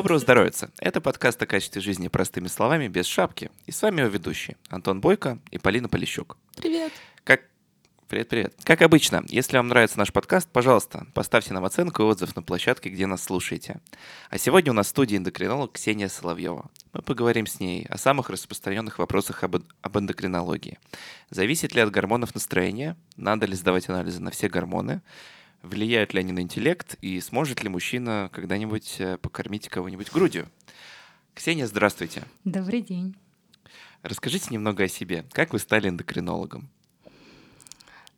Доброго здоровья! Это подкаст о качестве жизни простыми словами, без шапки. И с вами его ведущие Антон Бойко и Полина Полищук. Привет! Как Привет-привет. Как обычно, если вам нравится наш подкаст, пожалуйста, поставьте нам оценку и отзыв на площадке, где нас слушаете. А сегодня у нас в студии эндокринолог Ксения Соловьева. Мы поговорим с ней о самых распространенных вопросах об, об эндокринологии. Зависит ли от гормонов настроение? Надо ли сдавать анализы на все гормоны? Влияют ли они на интеллект? И сможет ли мужчина когда-нибудь э, покормить кого-нибудь грудью? Ксения, здравствуйте. Добрый день. Расскажите немного о себе. Как вы стали эндокринологом?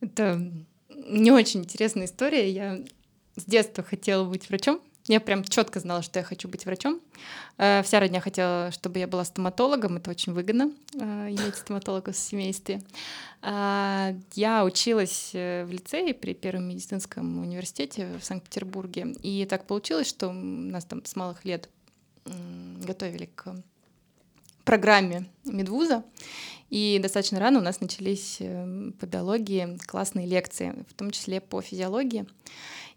Это не очень интересная история. Я с детства хотела быть врачом. Я прям четко знала, что я хочу быть врачом. Э, вся родня хотела, чтобы я была стоматологом. Это очень выгодно э, иметь стоматолога в семействе. А, я училась э, в лицее при Первом медицинском университете в Санкт-Петербурге. И так получилось, что нас там с малых лет готовили к программе медвуза. И достаточно рано у нас начались по биологии классные лекции, в том числе по физиологии.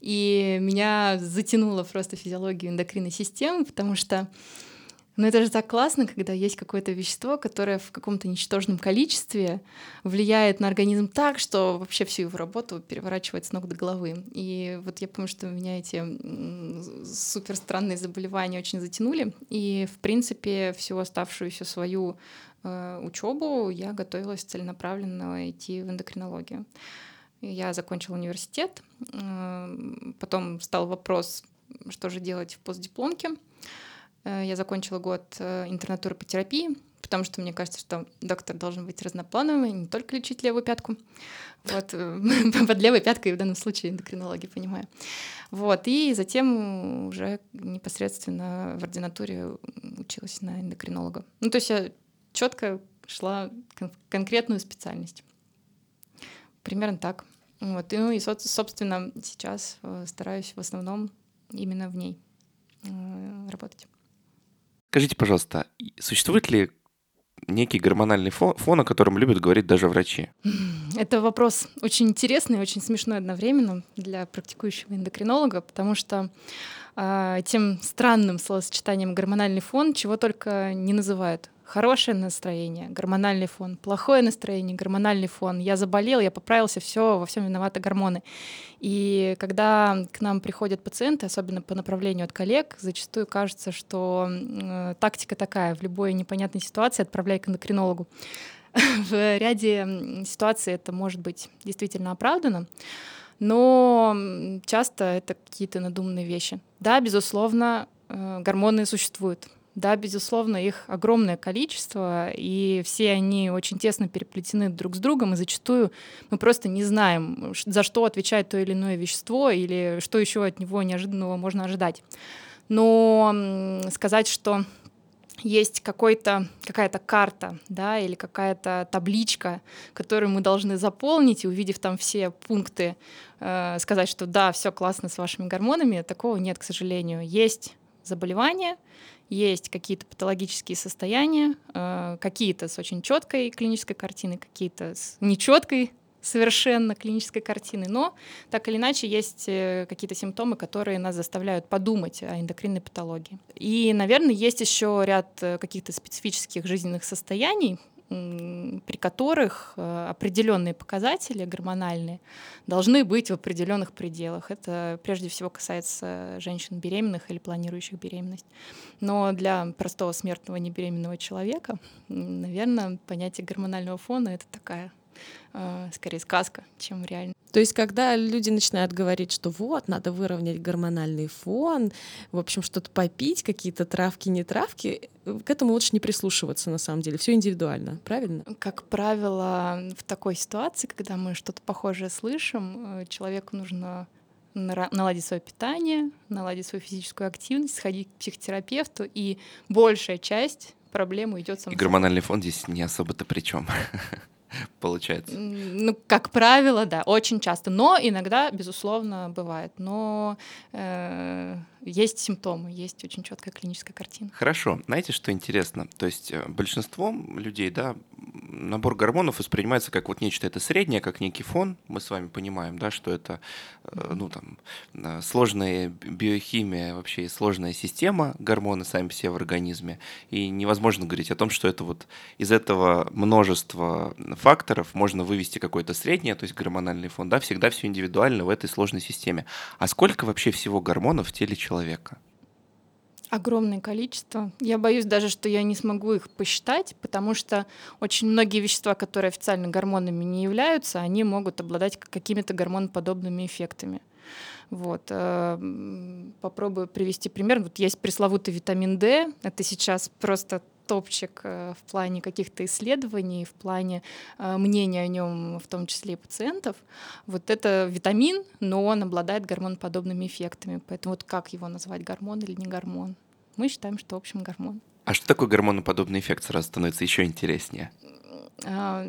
И меня затянуло просто физиологию эндокринной системы, потому что ну это же так классно, когда есть какое-то вещество, которое в каком-то ничтожном количестве влияет на организм так, что вообще всю его работу переворачивает с ног до головы. И вот я помню, что меня эти супер странные заболевания очень затянули. И, в принципе, всю оставшуюся свою Э, учебу я готовилась целенаправленно идти в эндокринологию. Я закончила университет, э, потом стал вопрос, что же делать в постдипломке. Э, я закончила год интернатуры по терапии, потому что мне кажется, что доктор должен быть разноплановым, и не только лечить левую пятку. Вот, под левой пяткой в данном случае эндокринологи, понимаю. Вот, и затем уже непосредственно в ординатуре училась на эндокринолога. Ну, то есть я четко шла кон- конкретную специальность. Примерно так. Вот. И, ну и, собственно, сейчас э, стараюсь в основном именно в ней э, работать. Скажите, пожалуйста, существует ли некий гормональный фон, фон, о котором любят говорить даже врачи? Это вопрос очень интересный очень смешной одновременно для практикующего эндокринолога, потому что э, тем странным словосочетанием гормональный фон чего только не называют хорошее настроение, гормональный фон, плохое настроение, гормональный фон. Я заболел, я поправился, все, во всем виноваты гормоны. И когда к нам приходят пациенты, особенно по направлению от коллег, зачастую кажется, что э, тактика такая: в любой непонятной ситуации отправляй к эндокринологу. В ряде ситуаций это может быть действительно оправдано, но часто это какие-то надуманные вещи. Да, безусловно, э, гормоны существуют да, безусловно, их огромное количество, и все они очень тесно переплетены друг с другом, и зачастую мы просто не знаем, за что отвечает то или иное вещество, или что еще от него неожиданного можно ожидать. Но сказать, что есть какой-то, какая-то карта, да, или какая-то табличка, которую мы должны заполнить, и увидев там все пункты, э, сказать, что да, все классно с вашими гормонами, такого нет, к сожалению. Есть заболевания, есть какие-то патологические состояния, э, какие-то с очень четкой клинической картиной, какие-то с нечеткой совершенно клинической картины, но так или иначе есть э, какие-то симптомы, которые нас заставляют подумать о эндокринной патологии. И, наверное, есть еще ряд э, каких-то специфических жизненных состояний, при которых э, определенные показатели гормональные должны быть в определенных пределах. Это прежде всего касается женщин беременных или планирующих беременность. Но для простого смертного небеременного человека, наверное, понятие гормонального фона это такая э, скорее сказка, чем реально. То есть, когда люди начинают говорить, что вот, надо выровнять гормональный фон, в общем, что-то попить, какие-то травки, не травки, к этому лучше не прислушиваться, на самом деле. Все индивидуально, правильно? Как правило, в такой ситуации, когда мы что-то похожее слышим, э, человеку нужно наладить свое питание, наладить свою физическую активность, сходить к психотерапевту, и большая часть проблемы идет сам. И гормональный фон здесь не особо-то при чем. получается? Ну, как правило, да, очень часто. Но иногда, безусловно, бывает. Но э, есть симптомы, есть очень четкая клиническая картина. Хорошо. Знаете, что интересно? То есть э, большинство людей, да, набор гормонов воспринимается как вот нечто это среднее, как некий фон. Мы с вами понимаем, да, что это э, ну, там, э, сложная биохимия, вообще сложная система, гормоны сами все в организме. И невозможно говорить о том, что это вот из этого множества факторов можно вывести какое-то среднее, то есть гормональный фон. Да, всегда все индивидуально в этой сложной системе. А сколько вообще всего гормонов в теле человека? Огромное количество. Я боюсь даже, что я не смогу их посчитать, потому что очень многие вещества, которые официально гормонами не являются, они могут обладать какими-то гормоноподобными эффектами. Вот. Э, попробую привести пример. Вот есть пресловутый витамин D. Это сейчас просто топчик э, в плане каких-то исследований, в плане э, мнения о нем, в том числе и пациентов. Вот это витамин, но он обладает гормоноподобными эффектами. Поэтому вот как его назвать, гормон или не гормон? Мы считаем, что в общем гормон. А что такое гормоноподобный эффект? Сразу становится еще интереснее. А,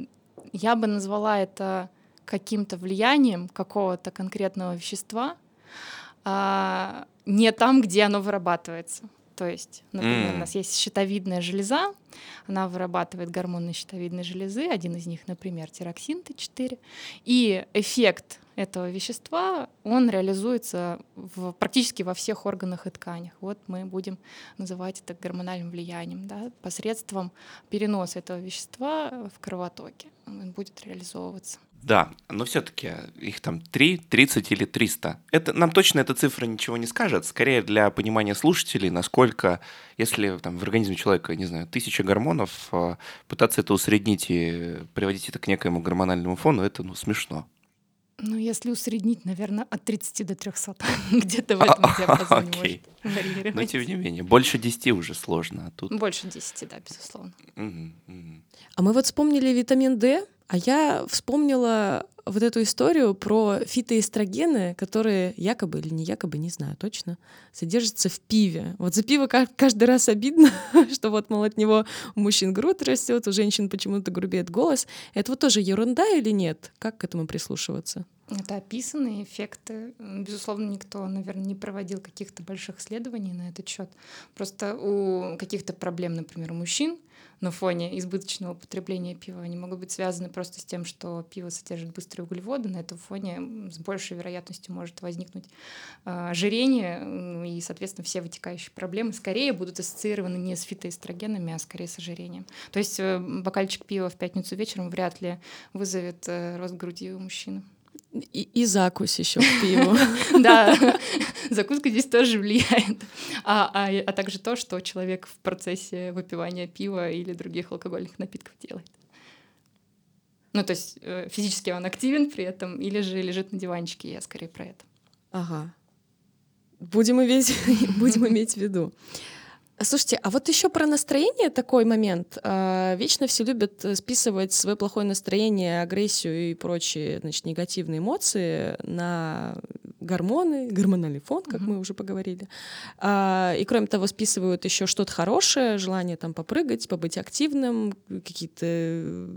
я бы назвала это каким-то влиянием какого-то конкретного вещества а, не там, где оно вырабатывается. То есть, например, mm. у нас есть щитовидная железа, она вырабатывает гормоны щитовидной железы, один из них, например, тироксин Т4, и эффект этого вещества, он реализуется в, практически во всех органах и тканях. Вот мы будем называть это гормональным влиянием, да, посредством переноса этого вещества в кровотоке он будет реализовываться. Да, но все-таки их там 3, 30 или 300. Это, нам точно эта цифра ничего не скажет. Скорее для понимания слушателей, насколько, если там, в организме человека, не знаю, тысяча гормонов, а, пытаться это усреднить и приводить это к некоему гормональному фону, это ну, смешно. Ну, если усреднить, наверное, от 30 до 300. Где-то в этом диапазоне может варьировать. Но тем не менее, больше 10 уже сложно. А тут... Больше 10, да, безусловно. А мы вот вспомнили витамин D, а я вспомнила вот эту историю про фитоэстрогены, которые якобы или не якобы, не знаю точно, содержатся в пиве. Вот за пиво каждый раз обидно, что вот, мол, от него у мужчин грудь растет, у женщин почему-то грубеет голос. Это вот тоже ерунда или нет? Как к этому прислушиваться? Это описанные эффекты. Безусловно, никто, наверное, не проводил каких-то больших исследований на этот счет. Просто у каких-то проблем, например, у мужчин на фоне избыточного употребления пива, они могут быть связаны просто с тем, что пиво содержит быстрые углеводы. На этом фоне с большей вероятностью может возникнуть э, ожирение, и, соответственно, все вытекающие проблемы скорее будут ассоциированы не с фитоэстрогенами, а скорее с ожирением. То есть э, бокальчик пива в пятницу вечером вряд ли вызовет э, рост груди у мужчины. И, и закусь еще к пиву. Да, закуска здесь тоже влияет. А, а, а также то, что человек в процессе выпивания пива или других алкогольных напитков делает. Ну, то есть э, физически он активен при этом, или же лежит на диванчике, я скорее про это. Ага. Будем иметь, будем иметь в виду. Слушайте, а вот еще про настроение такой момент. А, вечно все любят э, списывать свое плохое настроение, агрессию и прочие значит, негативные эмоции на гормоны, гормональный фон, как mm-hmm. мы уже поговорили. А, и кроме того, списывают еще что-то хорошее, желание там попрыгать, побыть активным, какие-то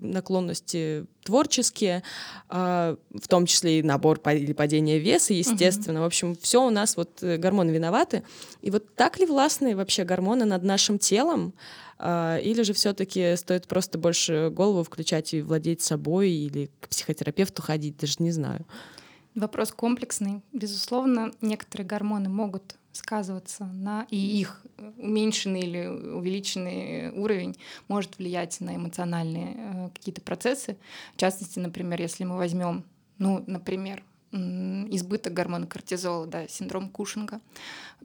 наклонности творческие, а, в том числе и набор или падение веса, естественно. Mm-hmm. В общем, все у нас вот э, гормоны виноваты. И вот так ли властны вообще гормоны над нашим телом? А, или же все-таки стоит просто больше голову включать и владеть собой, или к психотерапевту ходить, даже не знаю. Вопрос комплексный. Безусловно, некоторые гормоны могут сказываться на и их уменьшенный или увеличенный уровень может влиять на эмоциональные э, какие-то процессы. В частности, например, если мы возьмем, ну, например, избыток гормона кортизола, да, синдром Кушинга,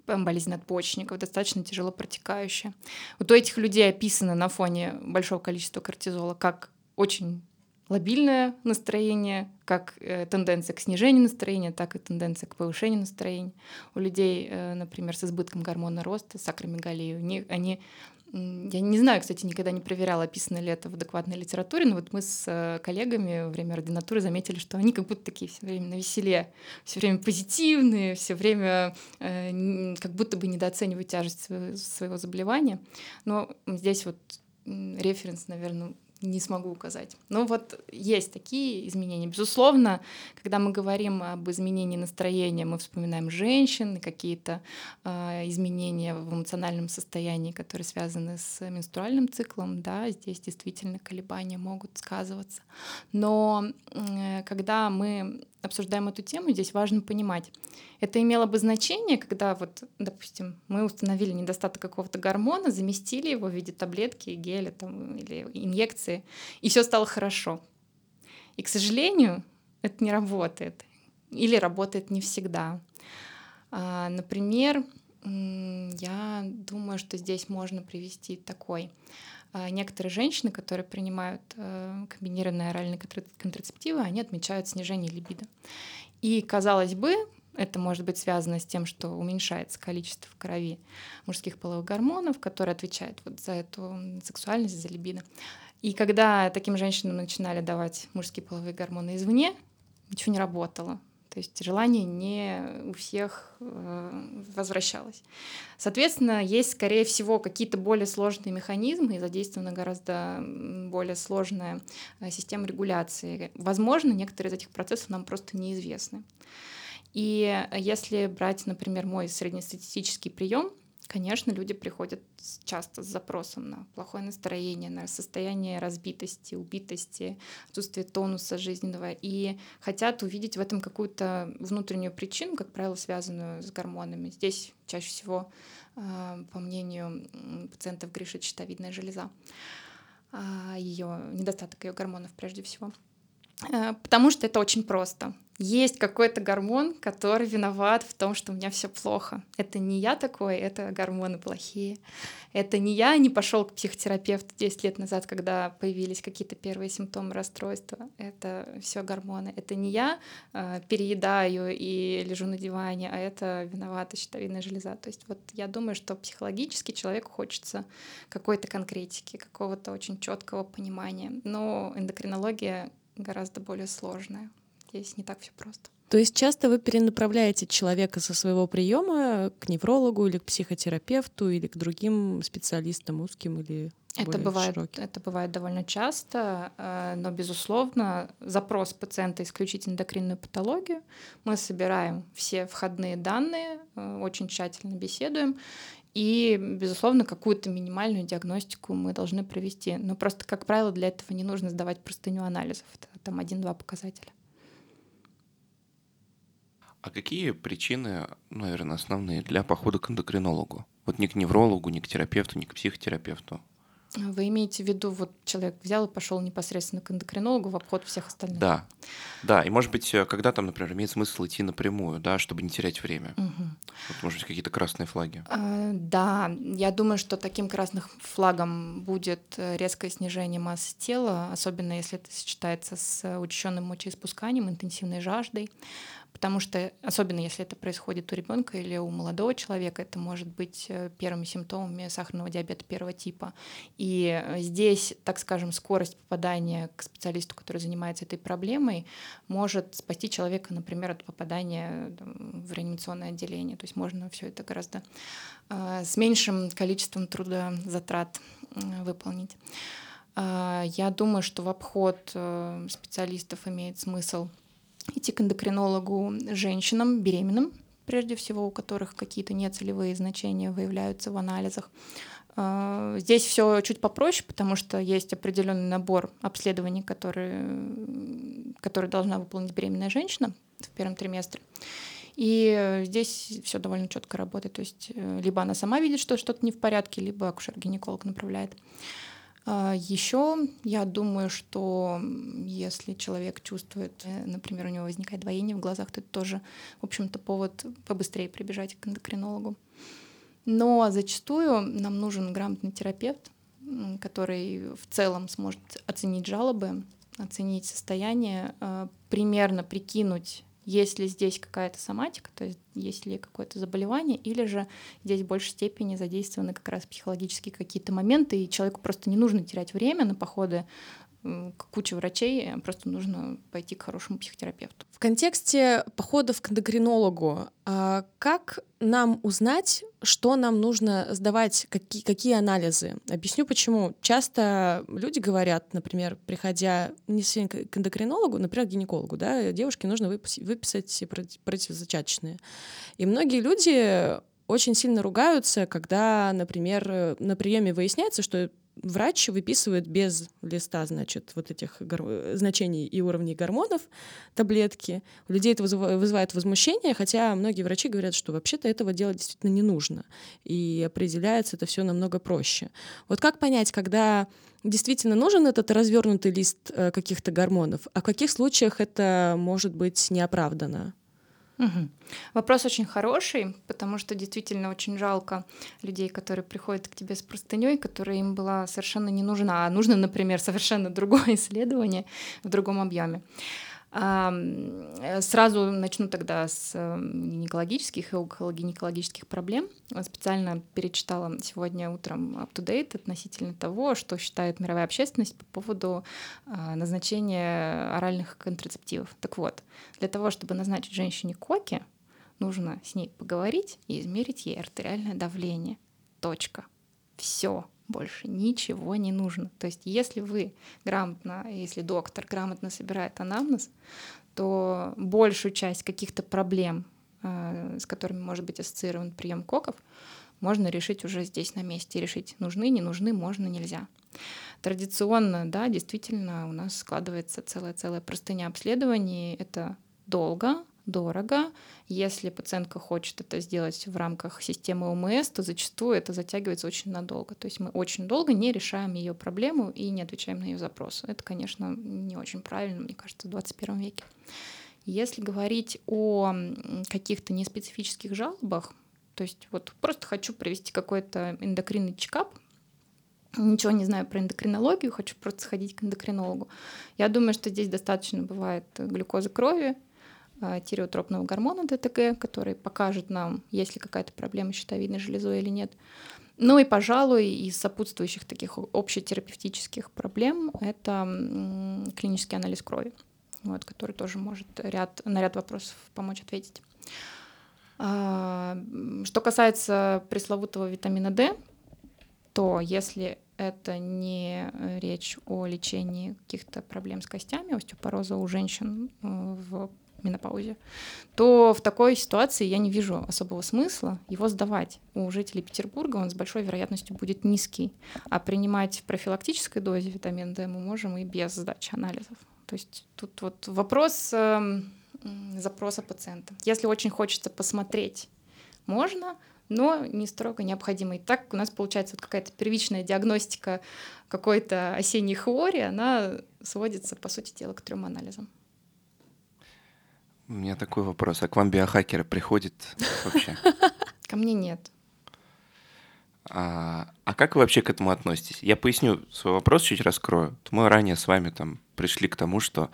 болезнь надпочечников, достаточно тяжело протекающая. Вот у этих людей описано на фоне большого количества кортизола как очень лобильное настроение, как э, тенденция к снижению настроения, так и тенденция к повышению настроения. У людей, э, например, с избытком гормона роста, с акромегалией, у них, они я не знаю, кстати, никогда не проверяла, описано ли это в адекватной литературе, но вот мы с э, коллегами во время ординатуры заметили, что они как будто такие все время на веселе, все время позитивные, все время э, как будто бы недооценивают тяжесть своего заболевания. Но здесь вот референс, наверное, не смогу указать. Но вот есть такие изменения. Безусловно, когда мы говорим об изменении настроения, мы вспоминаем женщин, какие-то э, изменения в эмоциональном состоянии, которые связаны с менструальным циклом. Да, здесь действительно колебания могут сказываться. Но э, когда мы обсуждаем эту тему, здесь важно понимать, это имело бы значение, когда вот, допустим, мы установили недостаток какого-то гормона, заместили его в виде таблетки, геля там, или инъекции, и все стало хорошо. И, к сожалению, это не работает. Или работает не всегда. А, например, я думаю, что здесь можно привести такой. А, некоторые женщины, которые принимают э, комбинированные оральные контрацептивы, они отмечают снижение либидо. И, казалось бы, это может быть связано с тем, что уменьшается количество в крови мужских половых гормонов, которые отвечают вот за эту сексуальность, за либидо. И когда таким женщинам начинали давать мужские половые гормоны извне, ничего не работало. То есть желание не у всех э, возвращалось. Соответственно, есть, скорее всего, какие-то более сложные механизмы и задействована гораздо более сложная э, система регуляции. Возможно, некоторые из этих процессов нам просто неизвестны. И если брать, например, мой среднестатистический прием, Конечно, люди приходят часто с запросом на плохое настроение, на состояние разбитости, убитости, отсутствие тонуса жизненного и хотят увидеть в этом какую-то внутреннюю причину, как правило, связанную с гормонами. Здесь чаще всего, а, по мнению пациентов, грешит щитовидная железа, а, ее недостаток ее гормонов прежде всего. Э, потому что это очень просто есть какой-то гормон, который виноват в том, что у меня все плохо. Это не я такой, это гормоны плохие. Это не я не пошел к психотерапевту 10 лет назад, когда появились какие-то первые симптомы расстройства. Это все гормоны. Это не я э, переедаю и лежу на диване, а это виновата щитовидная железа. То есть вот я думаю, что психологически человеку хочется какой-то конкретики, какого-то очень четкого понимания. Но эндокринология гораздо более сложная здесь не так все просто. То есть часто вы перенаправляете человека со своего приема к неврологу или к психотерапевту или к другим специалистам узким или это бывает, широким. это бывает довольно часто, э, но, безусловно, запрос пациента исключительно эндокринную патологию. Мы собираем все входные данные, э, очень тщательно беседуем, и, безусловно, какую-то минимальную диагностику мы должны провести. Но просто, как правило, для этого не нужно сдавать простыню анализов. Это там один-два показателя. А какие причины, наверное, основные для похода к эндокринологу? Вот не к неврологу, не к терапевту, не к психотерапевту. Вы имеете в виду, вот человек взял и пошел непосредственно к эндокринологу в обход всех остальных? Да, да, и может быть, э, когда там, например, имеет смысл идти напрямую, да, чтобы не терять время. Угу. Вот, может быть, какие-то красные флаги. А, да, я думаю, что таким красным флагом будет э, резкое снижение массы тела, особенно если это сочетается с учащенным мочеиспусканием, интенсивной жаждой потому что, особенно если это происходит у ребенка или у молодого человека, это может быть э, первыми симптомами сахарного диабета первого типа. И э, здесь, так скажем, скорость попадания к специалисту, который занимается этой проблемой, может спасти человека, например, от попадания в реанимационное отделение. То есть можно все это гораздо э, с меньшим количеством труда затрат выполнить. Я думаю, что в обход специалистов имеет смысл идти к эндокринологу женщинам, беременным, прежде всего, у которых какие-то нецелевые значения выявляются в анализах. А, здесь все чуть попроще, потому что есть определенный набор обследований, которые, которые должна выполнить беременная женщина в первом триместре. И здесь все довольно четко работает. То есть э, либо она сама видит, что что-то не в порядке, либо акушер-гинеколог направляет. Еще я думаю, что если человек чувствует, э, например, у него возникает двоение в глазах, то это тоже, в общем-то, повод побыстрее прибежать к эндокринологу. Но зачастую нам нужен грамотный терапевт, который в целом сможет оценить жалобы, оценить состояние, а, примерно прикинуть есть ли здесь какая-то соматика, то есть есть ли какое-то заболевание, или же здесь в большей степени задействованы как раз психологические какие-то моменты, и человеку просто не нужно терять время на походы куча врачей, просто нужно пойти к хорошему психотерапевту. В контексте походов к эндокринологу, а как нам узнать, что нам нужно сдавать, какие, какие анализы? Объясню почему. Часто люди говорят, например, приходя не к эндокринологу, например, к гинекологу, да, девушке нужно выписать, противозачаточные. И многие люди очень сильно ругаются, когда, например, на приеме выясняется, что врач выписывает без листа, значит, вот этих гор... значений и уровней гормонов таблетки. У людей это вызывает возмущение, хотя многие врачи говорят, что вообще-то этого делать действительно не нужно. И определяется это все намного проще. Вот как понять, когда действительно нужен этот развернутый лист э, каких-то гормонов, а в каких случаях это может быть неоправданно? Угу. Вопрос очень хороший, потому что действительно очень жалко людей, которые приходят к тебе с простыней, которая им была совершенно не нужна, а нужно, например, совершенно другое исследование в другом объеме. Э, сразу начну тогда с эм, гинекологических и окологинекологических проблем. Специально перечитала сегодня утром up-to-date относительно того, что считает мировая общественность по поводу э, назначения оральных контрацептивов. Так вот, для того, чтобы назначить женщине коки, нужно с ней поговорить и измерить ей артериальное давление. Точка. Все больше ничего не нужно. То есть если вы грамотно, если доктор грамотно собирает анамнез, то большую часть каких-то проблем, э, с которыми может быть ассоциирован прием коков, можно решить уже здесь на месте. Решить, нужны, не нужны, можно, нельзя. Традиционно, да, действительно, у нас складывается целая-целая простыня обследований. Это долго, дорого. Если пациентка хочет это сделать в рамках системы ОМС, то зачастую это затягивается очень надолго. То есть мы очень долго не решаем ее проблему и не отвечаем на ее запросы. Это, конечно, не очень правильно, мне кажется, в 21 веке. Если говорить о каких-то неспецифических жалобах, то есть вот просто хочу провести какой-то эндокринный чекап, ничего не знаю про эндокринологию, хочу просто сходить к эндокринологу. Я думаю, что здесь достаточно бывает глюкозы крови, тиреотропного гормона ДТГ, который покажет нам, есть ли какая-то проблема с щитовидной железой или нет. Ну и, пожалуй, из сопутствующих таких общетерапевтических проблем это клинический анализ крови, вот, который тоже может ряд, на ряд вопросов помочь ответить. А, что касается пресловутого витамина D, то если это не речь о лечении каких-то проблем с костями, остеопороза у женщин э, в менопаузе, то в такой ситуации я не вижу особого смысла его сдавать. У жителей Петербурга он с большой вероятностью будет низкий, а принимать в профилактической дозе витамин D мы можем и без сдачи анализов. То есть тут вот вопрос э, запроса пациента. Если очень хочется посмотреть, можно, но не строго необходимо. И так у нас получается вот какая-то первичная диагностика какой-то осенней хвори, она сводится, по сути дела, к трем анализам. У меня такой вопрос. А к вам биохакеры приходят вообще? Ко мне нет. А, а как вы вообще к этому относитесь? Я поясню свой вопрос, чуть раскрою. Мы ранее с вами там пришли к тому, что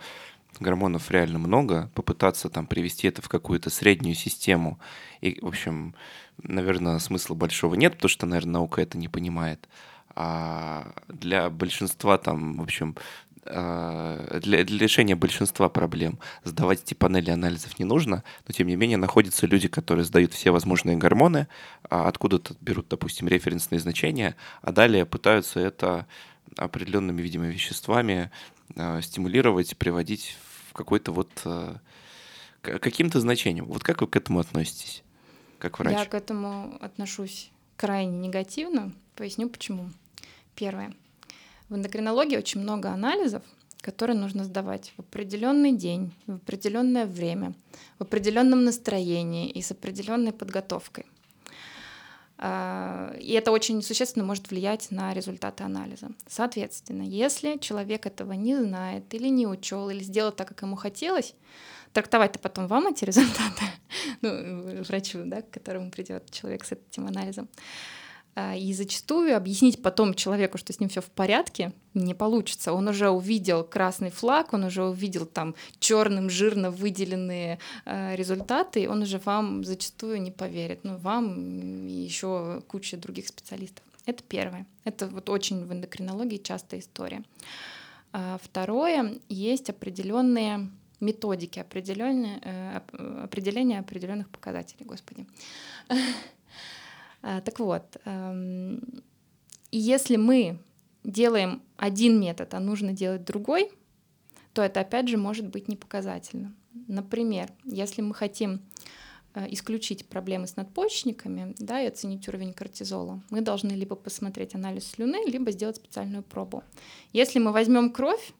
гормонов реально много, попытаться там привести это в какую-то среднюю систему. И, в общем, наверное, смысла большого нет, потому что, наверное, наука это не понимает. А для большинства там, в общем, для, для решения большинства проблем сдавать эти панели анализов не нужно, но тем не менее находятся люди, которые сдают все возможные гормоны, а откуда-то берут, допустим, референсные значения, а далее пытаются это определенными, видимо, веществами э, стимулировать, приводить в какой-то вот каким-то значением. Вот как вы к этому относитесь, как врач? Я к этому отношусь крайне негативно. Поясню почему. Первое. В эндокринологии очень много анализов, которые нужно сдавать в определенный день, в определенное время, в определенном настроении и с определенной подготовкой. А, и это очень существенно может влиять на результаты анализа. Соответственно, если человек этого не знает или не учел, или сделал так, как ему хотелось, трактовать-то потом вам эти результаты, ну, врачу, да, к которому придет человек с этим анализом, и зачастую объяснить потом человеку, что с ним все в порядке, не получится. Он уже увидел красный флаг, он уже увидел там черным жирно выделенные э, результаты, и он уже вам зачастую не поверит. Ну, вам и еще куча других специалистов. Это первое. Это вот очень в эндокринологии частая история. А второе, есть определенные методики, определенные, э, определения определенных показателей, господи. А, так вот, эм, если мы делаем один метод, а нужно делать другой, то это опять же может быть непоказательно. Например, если мы хотим Э, исключить проблемы с надпочечниками да, и оценить уровень кортизола, мы должны либо посмотреть анализ слюны, либо сделать специальную пробу. Если мы возьмем кровь,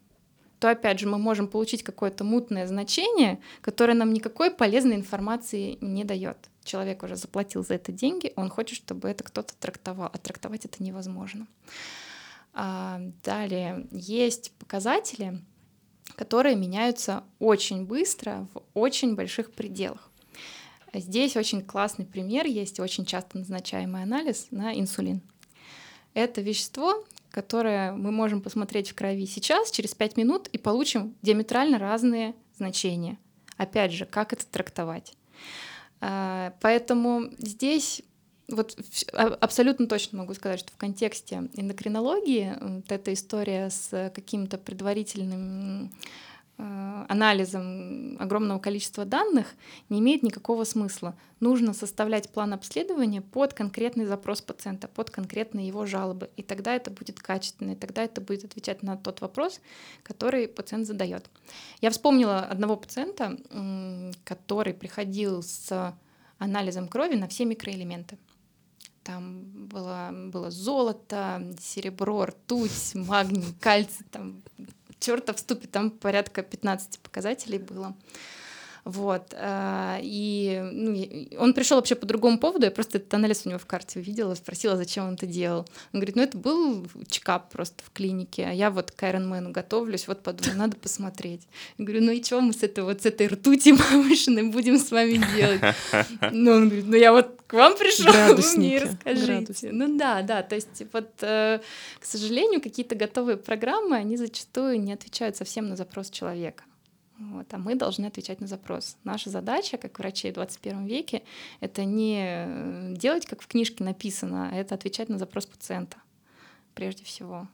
то опять же мы можем получить какое-то мутное значение, которое нам никакой полезной информации не дает. Человек уже заплатил за это деньги, он хочет, чтобы это кто-то трактовал, а трактовать это невозможно. А, далее есть показатели, которые меняются очень быстро в очень больших пределах. Здесь очень классный пример есть, очень часто назначаемый анализ на инсулин. Это вещество, которое мы можем посмотреть в крови сейчас, через 5 минут, и получим диаметрально разные значения. Опять же, как это трактовать? А, поэтому здесь вот а, абсолютно точно могу сказать, что в контексте эндокринологии вот эта история с каким-то предварительным анализом огромного количества данных не имеет никакого смысла. Нужно составлять план обследования под конкретный запрос пациента, под конкретные его жалобы. И тогда это будет качественно, и тогда это будет отвечать на тот вопрос, который пациент задает. Я вспомнила одного пациента, который приходил с анализом крови на все микроэлементы. Там было, было золото, серебро, ртуть, магний, кальций, там в ступе, там порядка 15 показателей было. Вот. Э, и ну, он пришел вообще по другому поводу, я просто этот анализ у него в карте увидела, спросила, зачем он это делал. Он говорит, ну это был чекап просто в клинике, а я вот к Ironman готовлюсь, вот подумала, надо посмотреть. Я говорю, ну и что мы с этой вот с этой ртути повышенной будем с вами делать? Ну он говорит, ну я вот к вам пришел, вы мне расскажите. Градусники. Ну да, да, то есть вот, э, к сожалению, какие-то готовые программы, они зачастую не отвечают совсем на запрос человека. Вот, а мы должны отвечать на запрос. Наша задача, как врачей в 21 веке, это не э, делать, как в книжке написано, а это отвечать на запрос пациента прежде всего.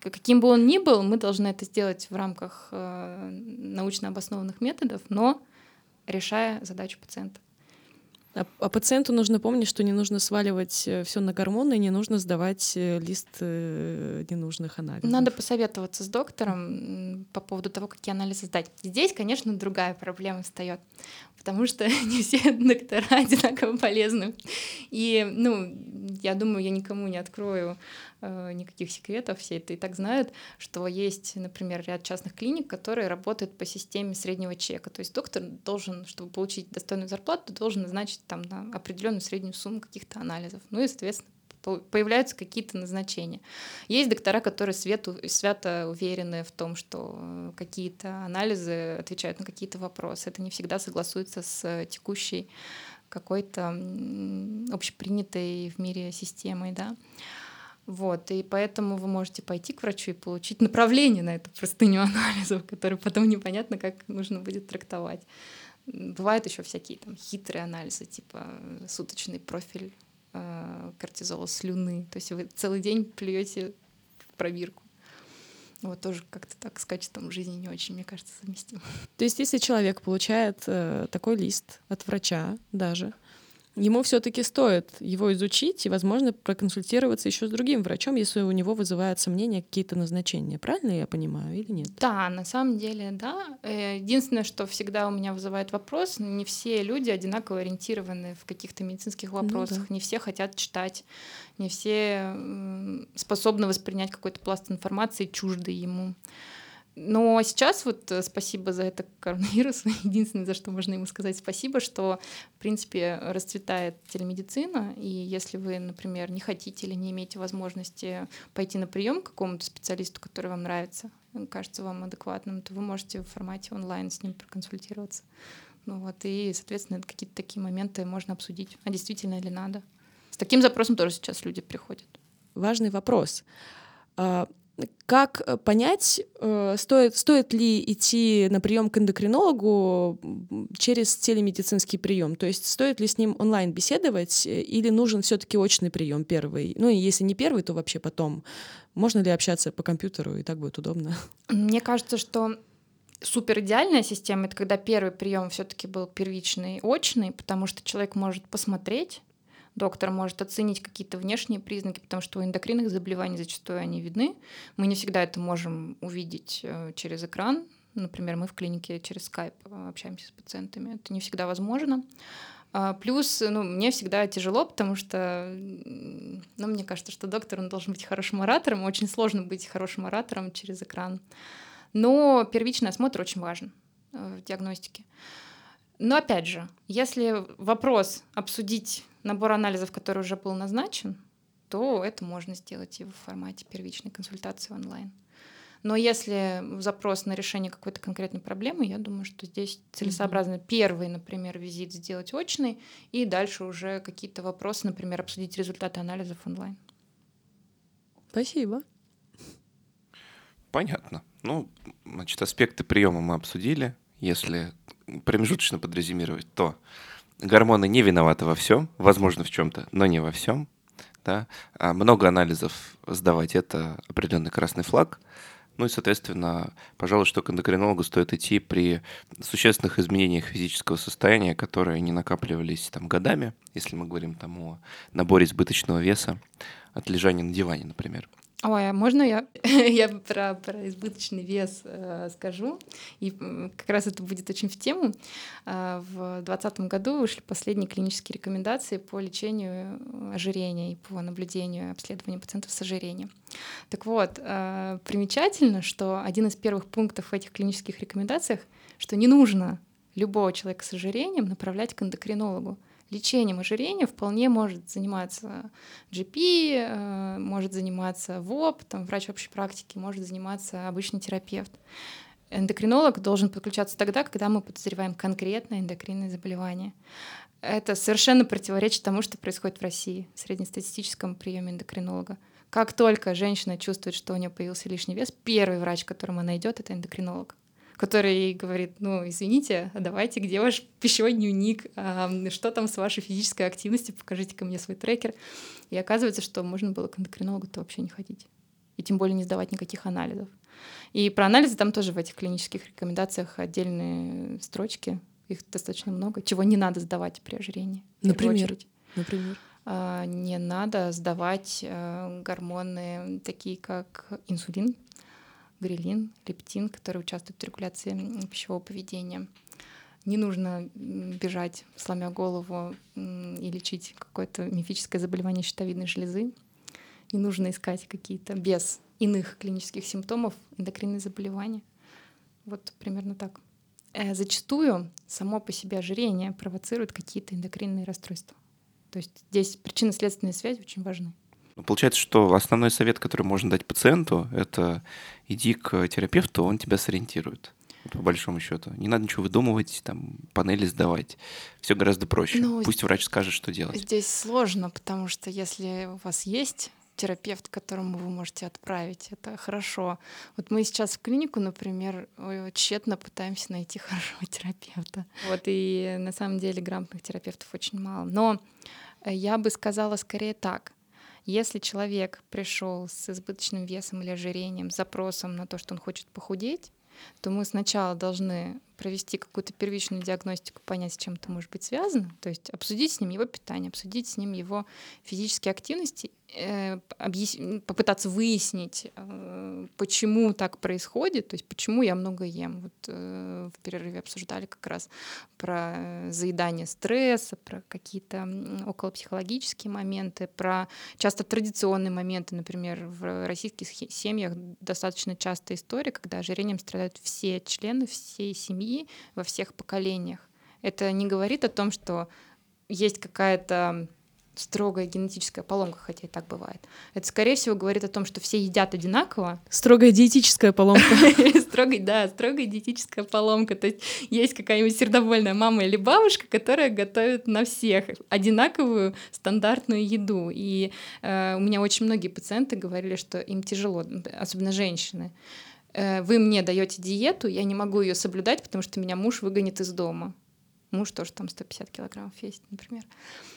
Каким бы он ни был, мы должны это сделать в рамках э, научно обоснованных методов, но решая задачу пациента. А, а пациенту нужно помнить, что не нужно сваливать э, все на гормоны, не нужно сдавать э, лист э, ненужных анализов. Надо посоветоваться с доктором по поводу того, какие анализы сдать. Здесь, конечно, другая проблема встает, потому что не все доктора одинаково полезны. И, ну, я думаю, я никому не открою э, никаких секретов, все это и так знают, что есть, например, ряд частных клиник, которые работают по системе среднего чека. То есть доктор должен, чтобы получить достойную зарплату, должен назначить там на определенную среднюю сумму каких-то анализов. Ну и, соответственно, появляются какие-то назначения. Есть доктора, которые свету, свято уверены в том, что какие-то анализы отвечают на какие-то вопросы. Это не всегда согласуется с текущей какой-то общепринятой в мире системой, да. Вот, и поэтому вы можете пойти к врачу и получить направление на эту простыню анализов, который потом непонятно, как нужно будет трактовать. Бывают еще всякие там хитрые анализы, типа суточный профиль кортизола слюны. То есть вы целый день плюете в пробирку. Вот тоже как-то так с качеством жизни не очень, мне кажется, совместимо. То есть если человек получает э, такой лист от врача даже, ему все-таки стоит его изучить и, возможно, проконсультироваться еще с другим врачом, если у него вызывают сомнения какие-то назначения. Правильно я понимаю или нет? Да, на самом деле, да. Э, единственное, что всегда у меня вызывает вопрос, не все люди одинаково ориентированы в каких-то медицинских вопросах, ну, да. не все хотят читать, не все способны воспринять какой-то пласт информации чуждый ему. Но сейчас вот э, спасибо за это коронавирусу. Единственное, за что можно ему сказать спасибо, что, в принципе, расцветает телемедицина, и если вы, например, не хотите или не имеете возможности пойти на прием к какому-то специалисту, который вам нравится, кажется вам адекватным, то вы можете в формате онлайн с ним проконсультироваться. Ну вот, и, соответственно, какие-то такие моменты можно обсудить, а действительно ли надо. С таким запросом тоже сейчас люди приходят. Важный вопрос а, как э, понять, э, стоит, стоит ли идти на прием к эндокринологу через телемедицинский прием? То есть стоит ли с ним онлайн беседовать э, или нужен все-таки очный прием первый? Ну и если не первый, то вообще потом Можно ли общаться по компьютеру, и так будет удобно? Мне кажется, что супер идеальная система это когда первый прием все-таки был первичный, очный, потому что человек может посмотреть, доктор может оценить какие-то внешние признаки, потому что у эндокринных заболеваний зачастую они видны. Мы не всегда это можем увидеть э, через экран. Например, мы в клинике через скайп э, общаемся с пациентами. Это не всегда возможно. А, плюс, ну, мне всегда тяжело, потому что, ну, мне кажется, что доктор, он должен быть хорошим оратором. Очень сложно быть хорошим оратором через экран. Но первичный осмотр очень важен э, в диагностике. Но опять же, если вопрос обсудить набор анализов, который уже был назначен, то это можно сделать и в формате первичной консультации онлайн. Но если запрос на решение какой-то конкретной проблемы, я думаю, что здесь целесообразно mm-hmm. первый, например, визит сделать очный, и дальше уже какие-то вопросы, например, обсудить результаты анализов онлайн. Спасибо. Понятно. Ну, значит, аспекты приема мы обсудили. Если промежуточно подрезюмировать, то гормоны не виноваты во всем, возможно, в чем-то, но не во всем. Да? А много анализов сдавать это определенный красный флаг. Ну и, соответственно, пожалуй, что к эндокринологу стоит идти при существенных изменениях физического состояния, которые не накапливались там годами, если мы говорим там о наборе избыточного веса от лежания на диване, например. Ой, а можно я, я про, про избыточный вес э, скажу? И как раз это будет очень в тему. Э, в 2020 году вышли последние клинические рекомендации по лечению ожирения и по наблюдению и обследованию пациентов с ожирением. Так вот, э, примечательно, что один из первых пунктов в этих клинических рекомендациях, что не нужно любого человека с ожирением направлять к эндокринологу лечением ожирения вполне может заниматься GP, э, может заниматься ВОП, там, врач общей практики, может заниматься обычный терапевт. Эндокринолог должен подключаться тогда, когда мы подозреваем конкретное эндокринное заболевание. Это совершенно противоречит тому, что происходит в России в среднестатистическом приеме эндокринолога. Как только женщина чувствует, что у нее появился лишний вес, первый врач, которому она идет, это эндокринолог который говорит, ну, извините, а давайте, где ваш пищевой дневник, что там с вашей физической активностью, покажите ко мне свой трекер. И оказывается, что можно было к эндокринологу-то вообще не ходить. И тем более не сдавать никаких анализов. И про анализы там тоже в этих клинических рекомендациях отдельные строчки, их достаточно много, чего не надо сдавать при ожирении. Например? Например? А, не надо сдавать э, гормоны, такие как инсулин, грелин, лептин, которые участвуют в регуляции пищевого поведения. Не нужно бежать, сломя голову, и лечить какое-то мифическое заболевание щитовидной железы. Не нужно искать какие-то без иных клинических симптомов эндокринные заболевания. Вот примерно так. Э, зачастую само по себе ожирение провоцирует какие-то эндокринные расстройства. То есть здесь причинно-следственные связи очень важны. Ну, получается, что основной совет, который можно дать пациенту, это иди к терапевту, он тебя сориентирует. по большому счету. Не надо ничего выдумывать, там, панели сдавать. Все гораздо проще. Ну, Пусть врач скажет, что делать. Здесь сложно, потому что если у вас есть терапевт, к которому вы можете отправить. Это хорошо. Вот мы сейчас в клинику, например, тщетно пытаемся найти хорошего терапевта. Вот и на самом деле грамотных терапевтов очень мало. Но я бы сказала скорее так. Если человек пришел с избыточным весом или ожирением, запросом на то, что он хочет похудеть, то мы сначала должны провести какую-то первичную диагностику, понять, с чем это может быть связано, то есть обсудить с ним его питание, обсудить с ним его физические активности попытаться выяснить, э, почему так происходит, то есть почему я много ем. Вот э, в перерыве обсуждали как раз про заедание стресса, про какие-то околопсихологические моменты, про часто традиционные моменты. Например, в российских семьях достаточно частая история, когда ожирением страдают все члены всей семьи во всех поколениях. Это не говорит о том, что есть какая-то строгая генетическая поломка, хотя и так бывает. Это, скорее всего, говорит о том, что все едят одинаково. Строгая диетическая поломка. Строгая, да, строгая диетическая поломка. То есть есть какая-нибудь сердобольная мама или бабушка, которая готовит на всех одинаковую стандартную еду. И э, у меня очень многие пациенты говорили, что им тяжело, особенно женщины. Э, вы мне даете диету, я не могу ее соблюдать, потому что меня муж выгонит из дома муж тоже там 150 килограммов весит, например.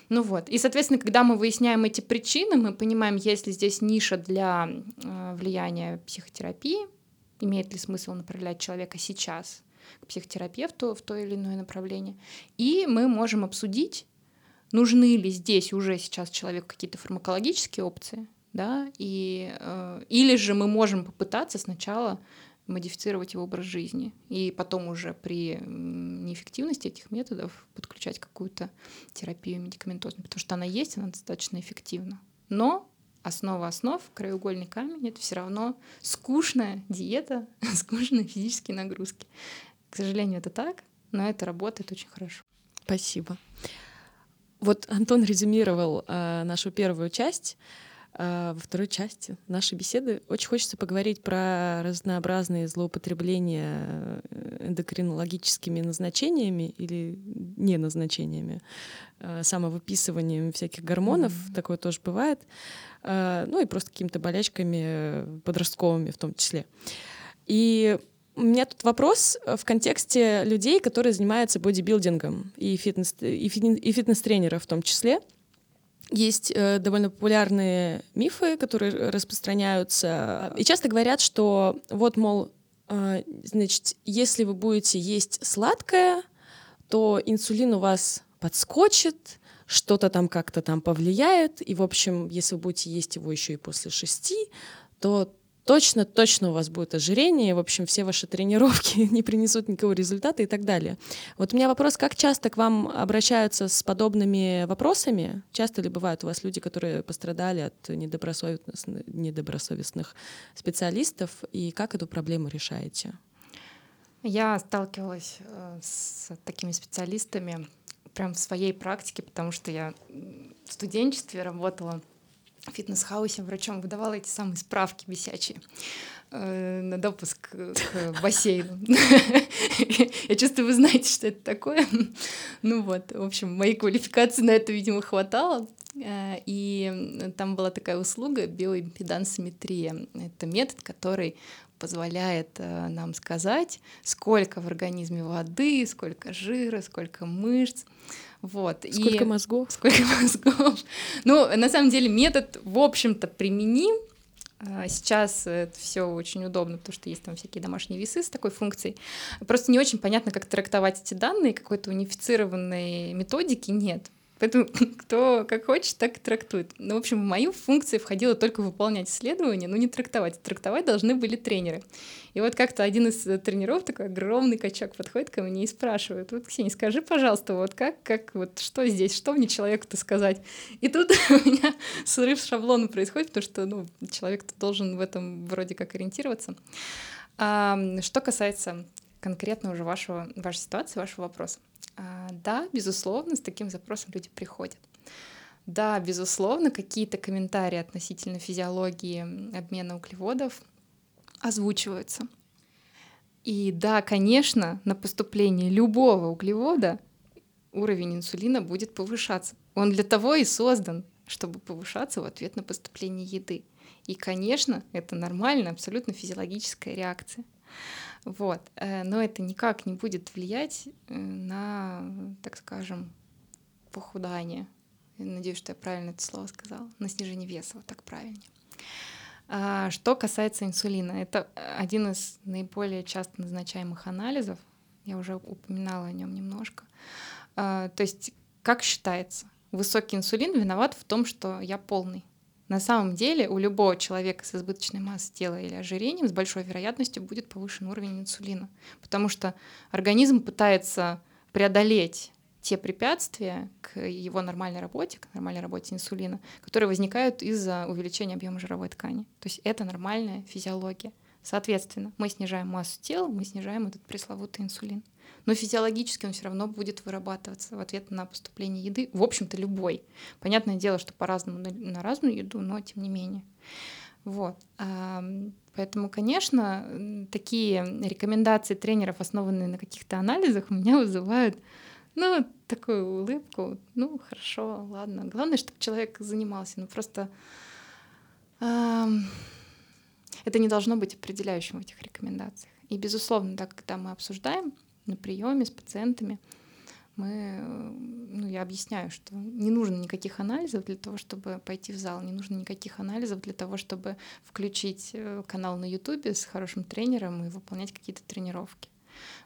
Ну вот. И, соответственно, когда мы выясняем эти причины, мы понимаем, есть ли здесь ниша для э, влияния психотерапии, имеет ли смысл направлять человека сейчас к психотерапевту в то или иное направление. И мы можем обсудить, нужны ли здесь уже сейчас человеку какие-то фармакологические опции, да, и, э, или же мы можем попытаться сначала модифицировать его образ жизни, и потом уже при неэффективности этих методов подключать какую-то терапию медикаментозную, потому что она есть, она достаточно эффективна. Но основа основ, краеугольный камень — это все равно скучная диета, скучные физические нагрузки. К сожалению, это так, но это работает очень хорошо. Спасибо. Вот Антон резюмировал э, нашу первую часть. Э, во второй части нашей беседы очень хочется поговорить про разнообразные злоупотребления э, эндокринологическими назначениями или не назначениями, э, самовыписыванием всяких гормонов, mm-hmm. такое тоже бывает, э, ну и просто какими-то болячками подростковыми в том числе. И у меня тут вопрос э, в контексте людей, которые занимаются бодибилдингом и, фитнес, и, фитнес-тренеров в том числе. Есть э, довольно популярные мифы, которые распространяются. И часто говорят, что вот, мол, э, значит, если вы будете есть сладкое, то инсулин у вас подскочит, что-то там как-то там повлияет. И, в общем, если вы будете есть его еще и после шести, то точно-точно у вас будет ожирение, в общем, все ваши тренировки не принесут никакого результата и так далее. Вот у меня вопрос, как часто к вам обращаются с подобными вопросами? Часто ли бывают у вас люди, которые пострадали от недобросовестных, недобросовестных специалистов, и как эту проблему решаете? Я сталкивалась э, с такими специалистами прям в своей практике, потому что я в студенчестве работала фитнес-хаусе врачом выдавала эти самые справки висячие э, на допуск к бассейну. Я чувствую, вы знаете, что это такое. Ну вот, в общем, моей квалификации на это, видимо, хватало. Э, и там была такая услуга биоимпедансометрия. Это метод, который позволяет э, нам сказать, сколько в организме воды, сколько жира, сколько мышц. Вот. Сколько и... мозгов? Сколько мозгов. Ну, на самом деле, метод, в общем-то, применим. А, сейчас это все очень удобно, потому что есть там всякие домашние весы с такой функцией. Просто не очень понятно, как трактовать эти данные, какой-то унифицированной методики нет. Поэтому кто как хочет, так и трактует. Ну, в общем, в мою функцию входило только выполнять исследования, но не трактовать. Трактовать должны были тренеры. И вот как-то один из э, тренеров, такой огромный качок, подходит ко мне и спрашивает, вот, Ксения, скажи, пожалуйста, вот как, как, вот что здесь, что мне человеку-то сказать? И тут у меня срыв шаблона происходит, потому что, ну, человек-то должен в этом вроде как ориентироваться. А, что касается конкретно уже вашего, вашей ситуации, вашего вопроса. А, да, безусловно, с таким запросом люди приходят. Да, безусловно, какие-то комментарии относительно физиологии обмена углеводов озвучиваются. И да, конечно, на поступление любого углевода уровень инсулина будет повышаться. Он для того и создан, чтобы повышаться в ответ на поступление еды. И, конечно, это нормально, абсолютно физиологическая реакция. Вот. Э, но это никак не будет влиять э, на, так скажем, похудание. Надеюсь, что я правильно это слово сказала. На снижение веса, вот так правильнее. А, что касается инсулина, это один из наиболее часто назначаемых анализов. Я уже упоминала о нем немножко. А, то есть, как считается, высокий инсулин виноват в том, что я полный. На самом деле у любого человека с избыточной массой тела или ожирением с большой вероятностью будет повышен уровень инсулина, потому что организм пытается преодолеть те препятствия к его нормальной работе, к нормальной работе инсулина, которые возникают из-за увеличения объема жировой ткани. То есть это нормальная физиология. Соответственно, мы снижаем массу тела, мы снижаем этот пресловутый инсулин но физиологически он все равно будет вырабатываться в ответ на поступление еды, в общем-то, любой. Понятное дело, что по-разному на, на разную еду, но тем не менее. Вот. Поэтому, конечно, такие рекомендации тренеров, основанные на каких-то анализах, у меня вызывают ну, такую улыбку. Ну, хорошо, ладно. Главное, чтобы человек занимался. Ну, просто это не должно быть определяющим в этих рекомендациях. И, безусловно, да, когда мы обсуждаем на приеме с пациентами, Мы, ну, я объясняю, что не нужно никаких анализов для того, чтобы пойти в зал, не нужно никаких анализов для того, чтобы включить э, канал на Ютубе с хорошим тренером и выполнять какие-то тренировки.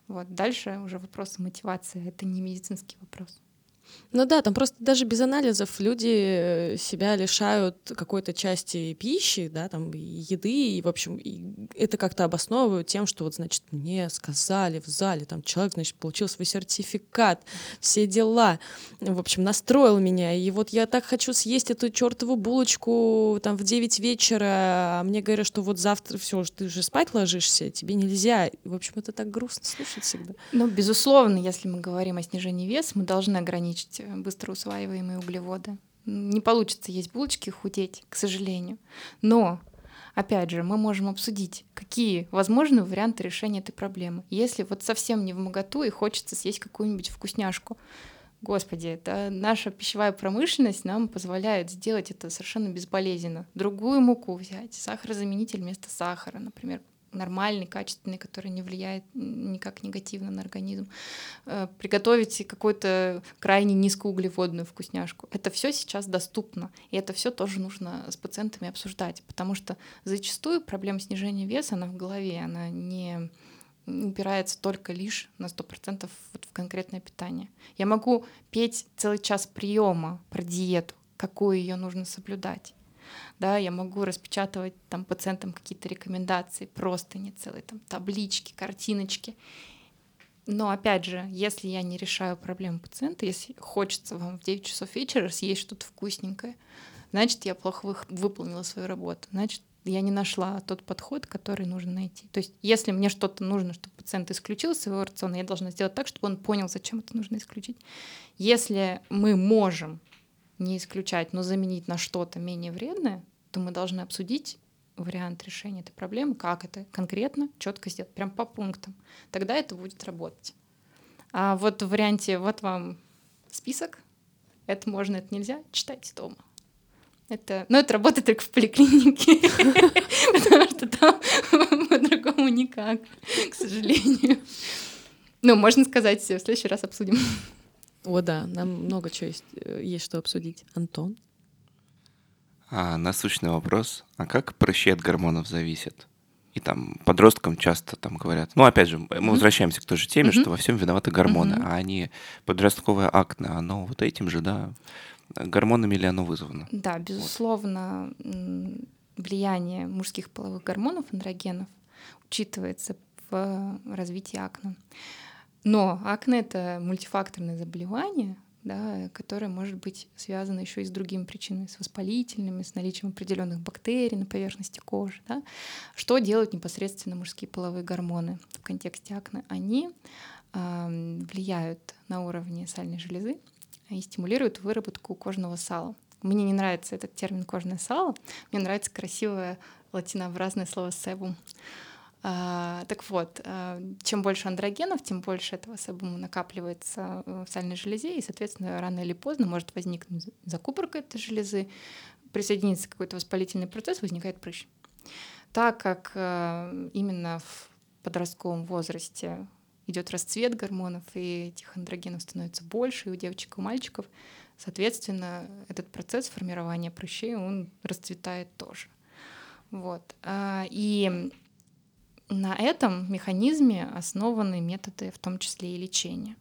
Вот. Дальше уже вопрос мотивации, это не медицинский вопрос. Ну да, там просто даже без анализов люди э, себя лишают какой-то части пищи, да, там еды, и, в общем, и это как-то обосновывают тем, что вот, значит, мне сказали в зале, там человек, значит, получил свой сертификат, все дела, в общем, настроил меня, и вот я так хочу съесть эту чертову булочку там в 9 вечера, а мне говорят, что вот завтра все, ты же спать ложишься, тебе нельзя. В общем, это так грустно слушать всегда. Ну, безусловно, если мы говорим о снижении веса, мы должны ограничить ограничить э, быстро усваиваемые углеводы. Не получится есть булочки и худеть, к сожалению. Но Опять же, мы можем обсудить, какие возможны варианты решения этой проблемы. Если вот совсем не в моготу и хочется съесть какую-нибудь вкусняшку, Господи, это наша пищевая промышленность нам позволяет сделать это совершенно безболезненно. Другую муку взять, сахарозаменитель вместо сахара, например, нормальный, качественный, который не влияет никак негативно на организм. Э, приготовить какую-то крайне низкоуглеводную вкусняшку. Это все сейчас доступно, и это все тоже нужно с пациентами обсуждать, потому что зачастую проблема снижения веса, она в голове, она не упирается только лишь на 100% вот в конкретное питание. Я могу петь целый час приема про диету, какую ее нужно соблюдать да, я могу распечатывать там пациентам какие-то рекомендации, просто не целые там таблички, картиночки. Но опять же, если я не решаю проблему пациента, если хочется вам в 9 часов вечера съесть что-то вкусненькое, значит, я плохо выполнила свою работу, значит, я не нашла тот подход, который нужно найти. То есть, если мне что-то нужно, чтобы пациент исключил своего рациона, я должна сделать так, чтобы он понял, зачем это нужно исключить. Если мы можем не исключать, но заменить на что-то менее вредное, то мы должны обсудить вариант решения этой проблемы, как это конкретно, четко сделать, прям по пунктам. Тогда это будет работать. А вот в варианте «вот вам список», это можно, это нельзя, читайте дома. Это, ну, это работает только в поликлинике, потому что там по-другому никак, к сожалению. Ну, можно сказать, в следующий раз обсудим. О, да, нам много чего есть, э, есть что обсудить. Антон? А, насущный вопрос. А как прыщи от гормонов зависят? И там подросткам часто там говорят. Ну, опять же, мы mm-hmm. возвращаемся к той же теме, mm-hmm. что во всем виноваты гормоны, mm-hmm. а они подростковое акне, оно вот этим же, да, гормонами ли оно вызвано? Да, безусловно, вот. влияние мужских половых гормонов, андрогенов, учитывается в развитии акне. Но акне это мультифакторное заболевание, да, которое может быть связано еще и с другими причинами, с воспалительными, с наличием определенных бактерий на поверхности кожи. Да. Что делают непосредственно мужские половые гормоны в контексте акне? Они э, влияют на уровне сальной железы и стимулируют выработку кожного сала. Мне не нравится этот термин кожное сало, мне нравится красивое латинообразное слово себум. А, так вот, а, чем больше андрогенов, тем больше этого себума накапливается в сальной железе, и, соответственно, рано или поздно может возникнуть закупорка этой железы, присоединиться какой-то воспалительный процесс, возникает прыщ. Так как а, именно в подростковом возрасте идет расцвет гормонов, и этих андрогенов становится больше и у девочек, и у мальчиков, соответственно, этот процесс формирования прыщей, он расцветает тоже. Вот. И на этом механизме основаны методы, в том числе и лечения.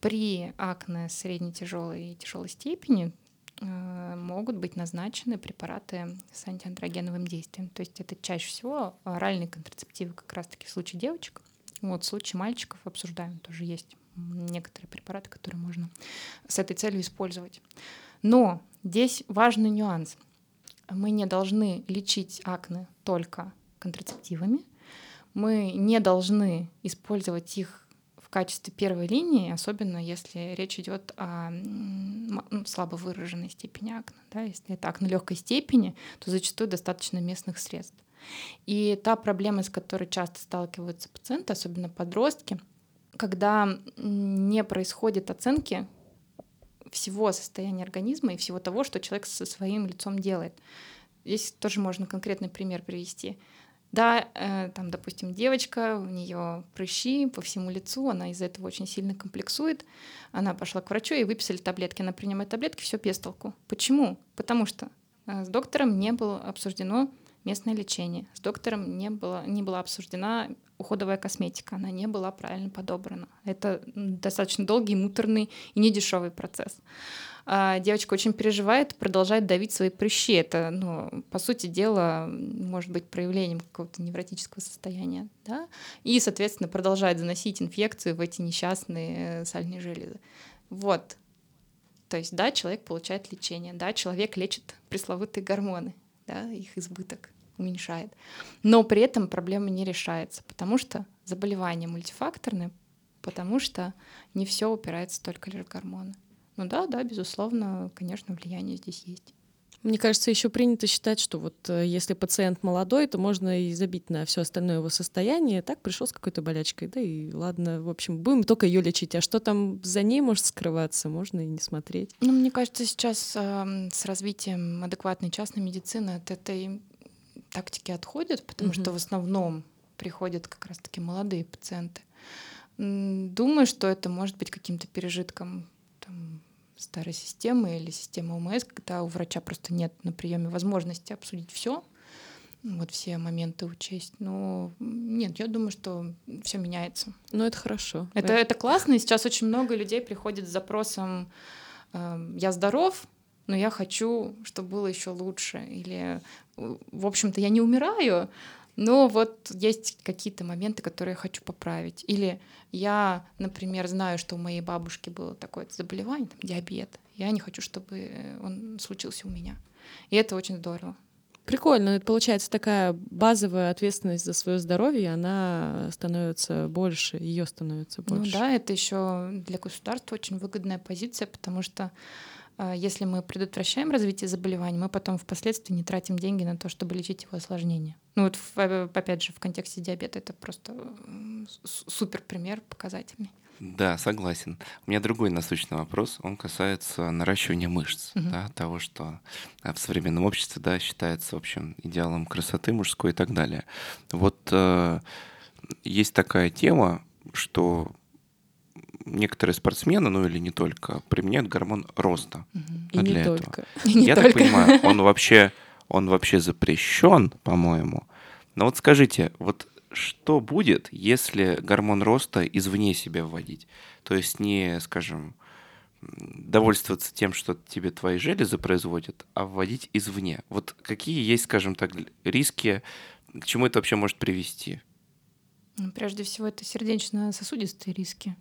При акне средней тяжелой и тяжелой степени э, могут быть назначены препараты с антиандрогеновым действием. То есть это чаще всего оральные контрацептивы как раз-таки в случае девочек. Вот в случае мальчиков обсуждаем, тоже есть некоторые препараты, которые можно с этой целью использовать. Но здесь важный нюанс. Мы не должны лечить акне только контрацептивами, мы не должны использовать их в качестве первой линии, особенно если речь идет о ну, слабо выраженной степени акне. Да? Если это акне легкой степени, то зачастую достаточно местных средств. И та проблема, с которой часто сталкиваются пациенты, особенно подростки, когда не происходит оценки всего состояния организма и всего того, что человек со своим лицом делает. Здесь тоже можно конкретный пример привести Да, э, там, допустим, девочка, у нее прыщи по всему лицу, она из-за этого очень сильно комплексует. Она пошла к врачу и выписали таблетки. Она принимает таблетки, все без толку. Почему? Потому что э, с доктором не было обсуждено местное лечение. С доктором не, было, не была обсуждена уходовая косметика, она не была правильно подобрана. Это достаточно долгий, муторный и недешевый процесс. А девочка очень переживает, продолжает давить свои прыщи. Это, ну, по сути дела, может быть проявлением какого-то невротического состояния. Да? И, соответственно, продолжает заносить инфекцию в эти несчастные э, сальные железы. Вот. То есть, да, человек получает лечение, да, человек лечит пресловутые гормоны, да, их избыток уменьшает. Но при этом проблема не решается, потому что заболевание мультифакторное, потому что не все упирается только лишь в гормоны. Ну да, да, безусловно, конечно, влияние здесь есть. Мне кажется, еще принято считать, что вот э, если пациент молодой, то можно и забить на все остальное его состояние. Так пришел с какой-то болячкой, да и ладно, в общем, будем только ее лечить. А что там за ней может скрываться, можно и не смотреть. Ну, мне кажется, сейчас э, с развитием адекватной частной медицины от этой тактики отходят, потому угу. что в основном приходят как раз-таки молодые пациенты. Думаю, что это может быть каким-то пережитком старой системы или системы ОМС, когда у врача просто нет на приеме возможности обсудить все, вот все моменты учесть. Но нет, я думаю, что все меняется. Ну, это хорошо. Это, это классно, и сейчас очень много людей приходит с запросом э, «я здоров», но я хочу, чтобы было еще лучше. Или, в общем-то, я не умираю, но вот есть какие-то моменты, которые я хочу поправить. Или я, например, знаю, что у моей бабушки было такое заболевание, там, диабет. Я не хочу, чтобы он случился у меня. И это очень здорово. Прикольно. Это получается такая базовая ответственность за свое здоровье, она становится больше, ее становится ну больше. Ну да, это еще для государства очень выгодная позиция, потому что если мы предотвращаем развитие заболеваний, мы потом впоследствии не тратим деньги на то, чтобы лечить его осложнения. Ну вот э, опять же в контексте диабета это просто супер пример показательный. Да, согласен. У меня другой насущный вопрос. Он касается наращивания мышц, угу. да, того, что э, в современном обществе да, считается, в общем, идеалом красоты мужской и так далее. Вот э, есть такая тема, что некоторые спортсмены, ну или не только, применяют гормон роста. И для не этого. только. И Я только. так понимаю, он вообще, он вообще запрещен, по-моему. Но вот скажите, вот что будет, если гормон роста извне себя вводить? То есть не, скажем, довольствоваться тем, что тебе твои железы производят, а вводить извне. Вот какие есть, скажем так, риски, к чему это вообще может привести? Ну, прежде всего, это сердечно-сосудистые риски.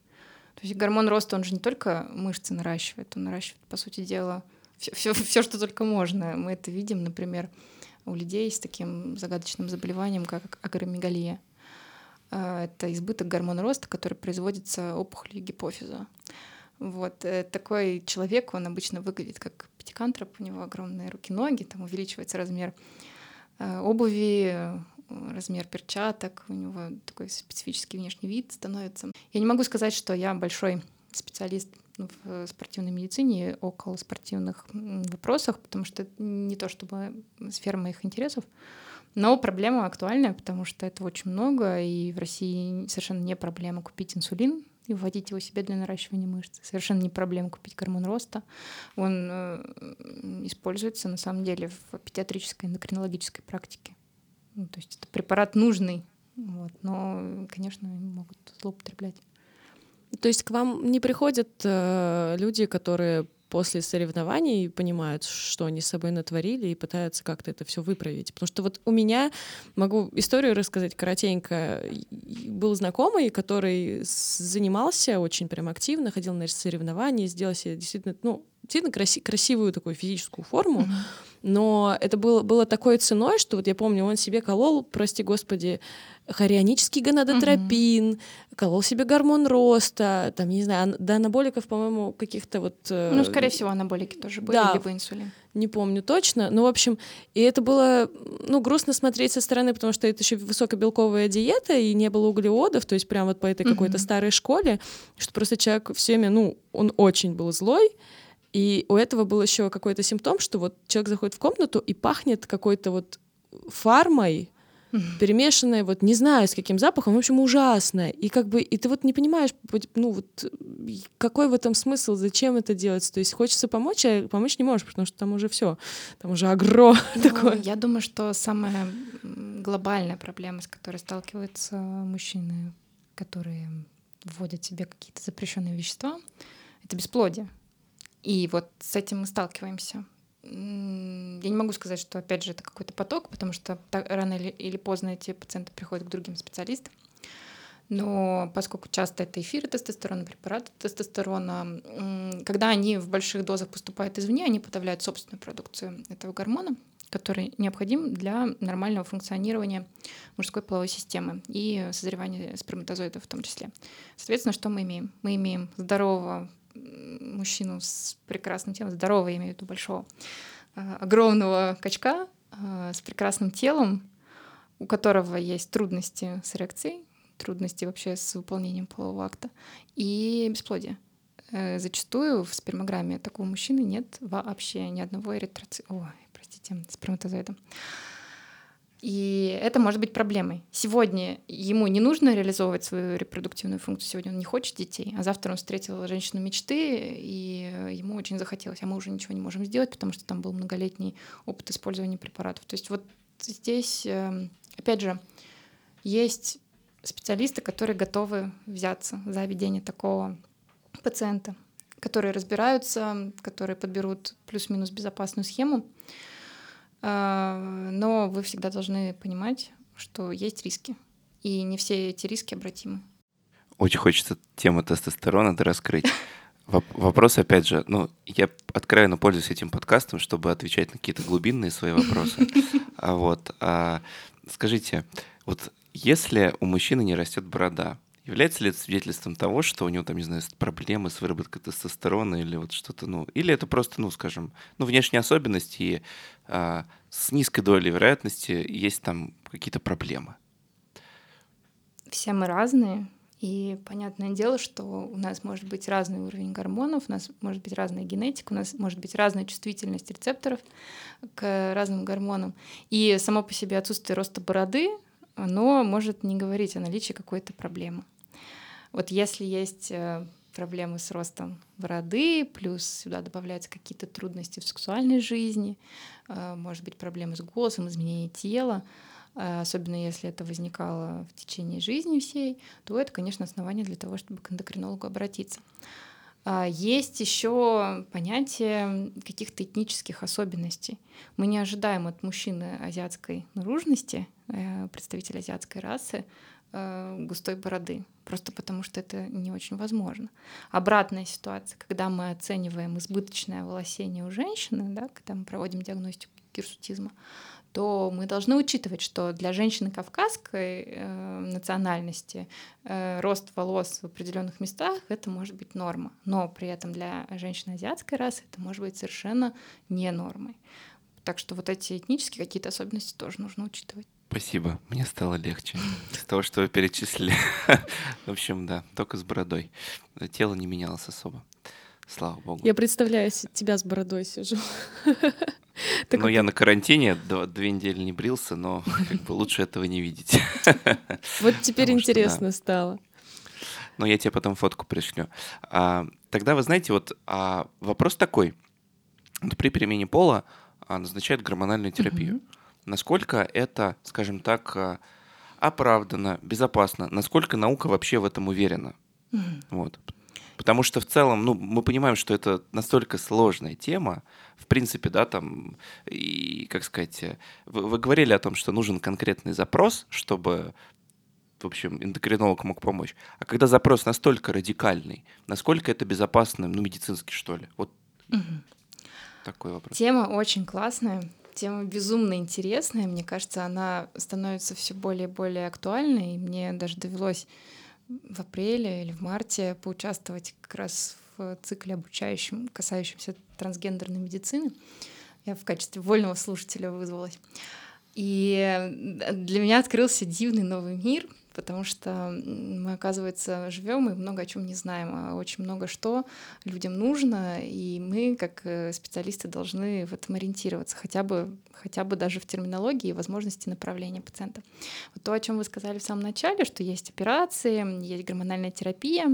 То есть гормон роста, он же не только мышцы наращивает, он наращивает, по сути дела, все, все, все, что только можно. Мы это видим, например, у людей с таким загадочным заболеванием, как агромегалия. А, это избыток гормона роста, который производится опухолью гипофиза. Вот. Э, такой человек, он обычно выглядит как пятикантроп, у него огромные руки-ноги, там увеличивается размер э, обуви, размер перчаток, у него такой специфический внешний вид становится. Я не могу сказать, что я большой специалист в спортивной медицине, около спортивных вопросах, потому что это не то чтобы сфера моих интересов, но проблема актуальная, потому что это очень много, и в России совершенно не проблема купить инсулин и вводить его себе для наращивания мышц. Совершенно не проблема купить гормон роста. Он э, используется на самом деле в педиатрической эндокринологической практике. Ну, то есть это препарат нужный, вот, но, конечно, могут злоупотреблять. То есть к вам не приходят э, люди, которые после соревнований понимают, что они с собой натворили и пытаются как-то это все выправить. Потому что вот у меня, могу историю рассказать коротенько, был знакомый, который занимался очень прям активно, ходил на соревнования, сделал себе действительно, ну, действительно краси красивую такую физическую форму, mm-hmm но это было, было такой ценой, что вот я помню, он себе колол, прости господи, хорионический гонадотропин, угу. колол себе гормон роста, там, не знаю, до анаболиков, по-моему, каких-то вот... Э, ну, скорее всего, анаболики тоже были, да, либо инсулин. Не помню точно, но, в общем, и это было, ну, грустно смотреть со стороны, потому что это еще высокобелковая диета, и не было углеводов, то есть прям вот по этой угу. какой-то старой школе, что просто человек все время, ну, он очень был злой, и у этого был еще какой-то симптом, что вот человек заходит в комнату и пахнет какой-то вот фармой, перемешанное, вот не знаю с каким запахом, в общем, ужасное. И как бы, и ты вот не понимаешь, ну вот какой в этом смысл, зачем это делать? То есть хочется помочь, а помочь не можешь, потому что там уже все, там уже агро ну, такое. Я думаю, что самая глобальная проблема, с которой сталкиваются мужчины, которые вводят себе какие-то запрещенные вещества, это бесплодие. И вот с этим мы сталкиваемся. Я не могу сказать, что, опять же, это какой-то поток, потому что рано или поздно эти пациенты приходят к другим специалистам. Но поскольку часто это эфиры тестостерона, препараты тестостерона, когда они в больших дозах поступают извне, они подавляют собственную продукцию этого гормона, который необходим для нормального функционирования мужской половой системы и созревания сперматозоидов в том числе. Соответственно, что мы имеем? Мы имеем здорового мужчину с прекрасным телом, здорового, я имею в виду большого, а, огромного качка а, с прекрасным телом, у которого есть трудности с эрекцией, трудности вообще с выполнением полового акта и бесплодие. Э, зачастую в спермограмме такого мужчины нет вообще ни одного эритроцита. Ой, простите, сперматозоида. И это может быть проблемой. Сегодня ему не нужно реализовывать свою репродуктивную функцию, сегодня он не хочет детей, а завтра он встретил женщину мечты, и ему очень захотелось, а мы уже ничего не можем сделать, потому что там был многолетний опыт использования препаратов. То есть вот здесь, эм, опять же, есть специалисты, которые готовы взяться за ведение такого пациента, которые разбираются, которые подберут плюс-минус безопасную схему. А, но вы всегда должны понимать, что есть риски. И не все эти риски обратимы. Очень хочется тему тестостерона раскрыть. Вопрос, опять же, ну, я откровенно пользуюсь этим подкастом, чтобы отвечать на какие-то глубинные свои вопросы. А вот, а, скажите, вот если у мужчины не растет борода, является ли это свидетельством того, что у него там, не знаю, проблемы с выработкой тестостерона или вот что-то, ну, или это просто, ну, скажем, ну, внешние особенности и а, с низкой долей вероятности есть там какие-то проблемы? Все мы разные, и понятное дело, что у нас может быть разный уровень гормонов, у нас может быть разная генетика, у нас может быть разная чувствительность рецепторов к разным гормонам. И само по себе отсутствие роста бороды оно может не говорить о наличии какой-то проблемы. Вот если есть э, проблемы с ростом бороды, плюс сюда добавляются какие-то трудности в сексуальной жизни, э, может быть, проблемы с голосом, изменение тела, э, особенно если это возникало в течение жизни всей, то это, конечно, основание для того, чтобы к эндокринологу обратиться. А, есть еще понятие каких-то этнических особенностей. Мы не ожидаем от мужчины азиатской наружности, представителя азиатской расы, густой бороды, просто потому что это не очень возможно. Обратная ситуация, когда мы оцениваем избыточное волосение у женщины, да, когда мы проводим диагностику гирсутизма, то мы должны учитывать, что для женщины кавказской э, национальности э, рост волос в определенных местах это может быть норма, но при этом для женщины азиатской расы это может быть совершенно не нормой. Так что вот эти этнические какие-то особенности тоже нужно учитывать. Спасибо, мне стало легче из того, что вы перечислили. В общем, да, только с бородой. Тело не менялось особо. Слава богу. Я представляю, тебя с бородой сижу. Ну, я на карантине две недели не брился, но как бы лучше этого не видеть. Вот теперь интересно стало. Но я тебе потом фотку пришлю. А, тогда вы знаете, вот а, вопрос такой. Вот при перемене пола а, назначают гормональную терапию. Угу. Насколько это, скажем так, а, оправдано, безопасно? Насколько наука вообще в этом уверена? Угу. Вот. Потому что в целом, ну, мы понимаем, что это настолько сложная тема, в принципе, да, там, и, как сказать, вы, вы говорили о том, что нужен конкретный запрос, чтобы в общем, эндокринолог мог помочь. А когда запрос настолько радикальный, насколько это безопасно, ну, медицински, что ли? Вот угу. такой вопрос. Тема очень классная, тема безумно интересная. Мне кажется, она становится все более и более актуальной. И мне даже довелось в апреле или в марте поучаствовать как раз в цикле обучающем, касающемся трансгендерной медицины. Я в качестве вольного слушателя вызвалась. И для меня открылся дивный новый мир, потому что мы, оказывается, живем и много о чем не знаем, а очень много что людям нужно, и мы, как э, специалисты, должны в этом ориентироваться, хотя бы, хотя бы даже в терминологии и возможности направления пациента. Вот то, о чем вы сказали в самом начале, что есть операции, есть гормональная терапия.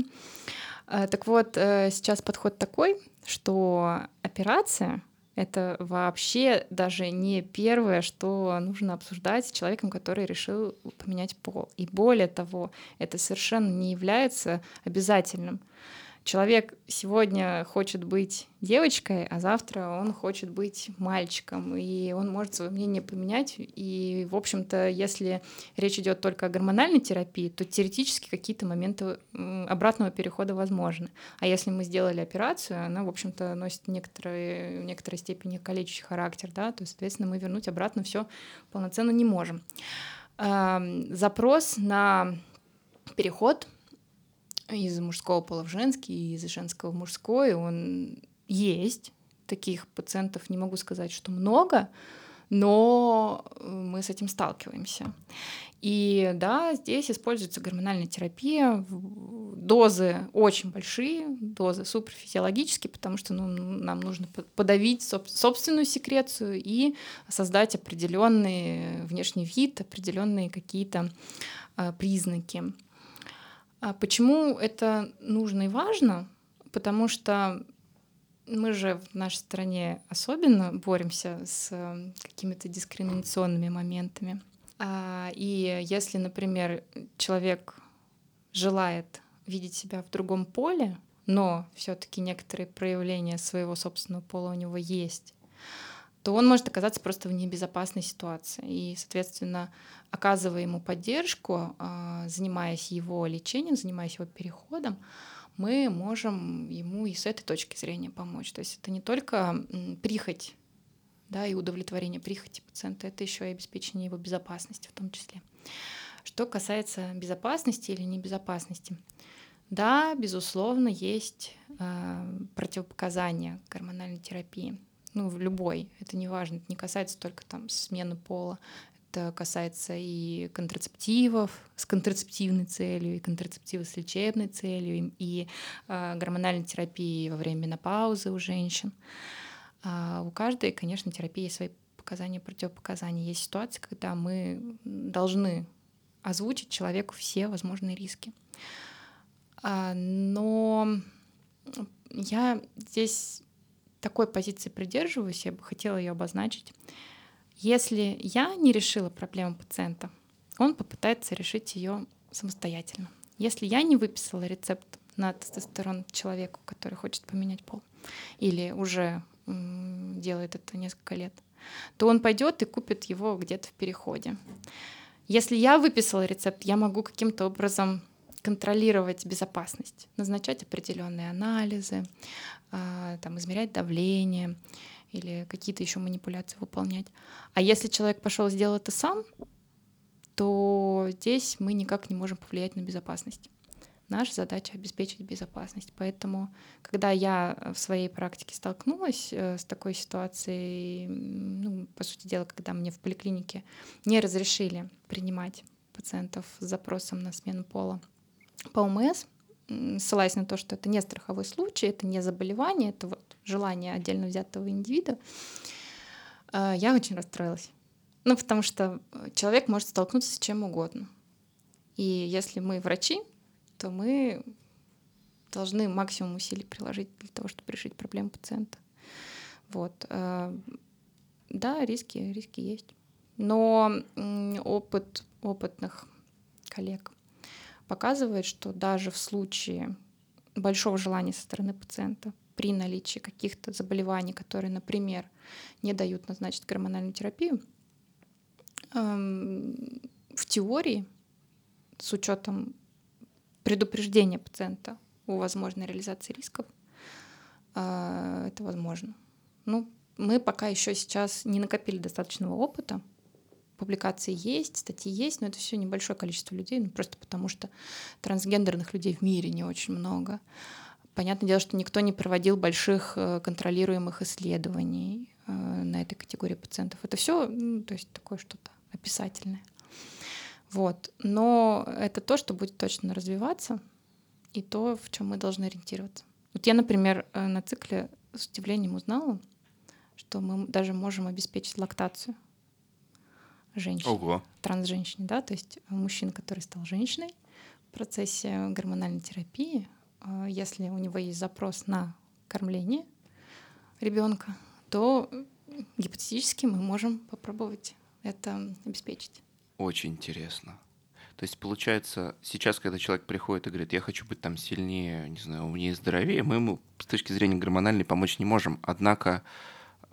Э, так вот, э, сейчас подход такой, что операция — это вообще даже не первое, что нужно обсуждать с человеком, который решил поменять пол. И более того, это совершенно не является обязательным человек сегодня хочет быть девочкой, а завтра он хочет быть мальчиком, и он может свое мнение поменять. И, в общем-то, если речь идет только о гормональной терапии, то теоретически какие-то моменты обратного перехода возможны. А если мы сделали операцию, она, в общем-то, носит некоторые, в некоторой степени калечащий характер, да, то, соответственно, мы вернуть обратно все полноценно не можем. Запрос на переход из мужского пола в женский, из женского в мужской, он есть. Таких пациентов не могу сказать, что много, но мы с этим сталкиваемся. И да, здесь используется гормональная терапия, дозы очень большие, дозы суперфизиологические, потому что ну, нам нужно подавить собственную секрецию и создать определенный внешний вид, определенные какие-то а, признаки. А почему это нужно и важно? Потому что мы же в нашей стране особенно боремся с э, какими-то дискриминационными моментами. А, и если, например, человек желает видеть себя в другом поле, но все-таки некоторые проявления своего собственного пола у него есть, то он может оказаться просто в небезопасной ситуации. И, соответственно, оказывая ему поддержку, а, занимаясь его лечением, занимаясь его переходом, мы можем ему и с этой точки зрения помочь. То есть это не только прихоть да, и удовлетворение прихоти пациента, это еще и обеспечение его безопасности в том числе. Что касается безопасности или небезопасности, да, безусловно, есть э, противопоказания гормональной терапии ну, в любой, это не важно, это не касается только там смены пола, это касается и контрацептивов с контрацептивной целью, и контрацептивы с лечебной целью, и э, гормональной терапии во время менопаузы у женщин. А у каждой, конечно, терапии есть свои показания, противопоказания. Есть ситуации, когда мы должны озвучить человеку все возможные риски. А, но я здесь такой позиции придерживаюсь, я бы хотела ее обозначить. Если я не решила проблему пациента, он попытается решить ее самостоятельно. Если я не выписала рецепт на тестостерон человеку, который хочет поменять пол, или уже делает это несколько лет, то он пойдет и купит его где-то в переходе. Если я выписала рецепт, я могу каким-то образом контролировать безопасность, назначать определенные анализы, там, измерять давление или какие-то еще манипуляции выполнять. А если человек пошел сделал это сам, то здесь мы никак не можем повлиять на безопасность. Наша задача обеспечить безопасность. Поэтому, когда я в своей практике столкнулась э, с такой ситуацией, ну, по сути дела, когда мне в поликлинике не разрешили принимать пациентов с запросом на смену пола по ОМС, ссылаясь на то, что это не страховой случай, это не заболевание, это вот желание отдельно взятого индивида, э, я очень расстроилась. Ну, потому что человек может столкнуться с чем угодно. И если мы врачи, то мы должны максимум усилий приложить для того, чтобы решить проблему пациента. Вот. Э, да, риски, риски есть. Но опыт опытных коллег показывает, что даже в случае большого желания со стороны пациента при наличии каких-то заболеваний, которые, например, не дают назначить гормональную терапию, эм, в теории, с учетом предупреждения пациента о возможной реализации рисков, э, это возможно. Ну, мы пока еще сейчас не накопили достаточного опыта, публикации есть, статьи есть, но это все небольшое количество людей, ну, просто потому что трансгендерных людей в мире не очень много. Понятное дело, что никто не проводил больших э, контролируемых исследований э, на этой категории пациентов. Это все, ну, то есть такое что-то описательное. Вот. Но это то, что будет точно развиваться, и то, в чем мы должны ориентироваться. Вот я, например, э, на цикле с удивлением узнала, что мы даже можем обеспечить лактацию женщин, Ого. транс-женщине, да, то есть мужчина, который стал женщиной в процессе гормональной терапии, э, если у него есть запрос на кормление ребенка, то гипотетически мы можем попробовать это обеспечить. Очень интересно. То есть, получается, сейчас, когда человек приходит и говорит, я хочу быть там сильнее, не знаю, умнее, здоровее, мы ему с точки зрения гормональной помочь не можем. Однако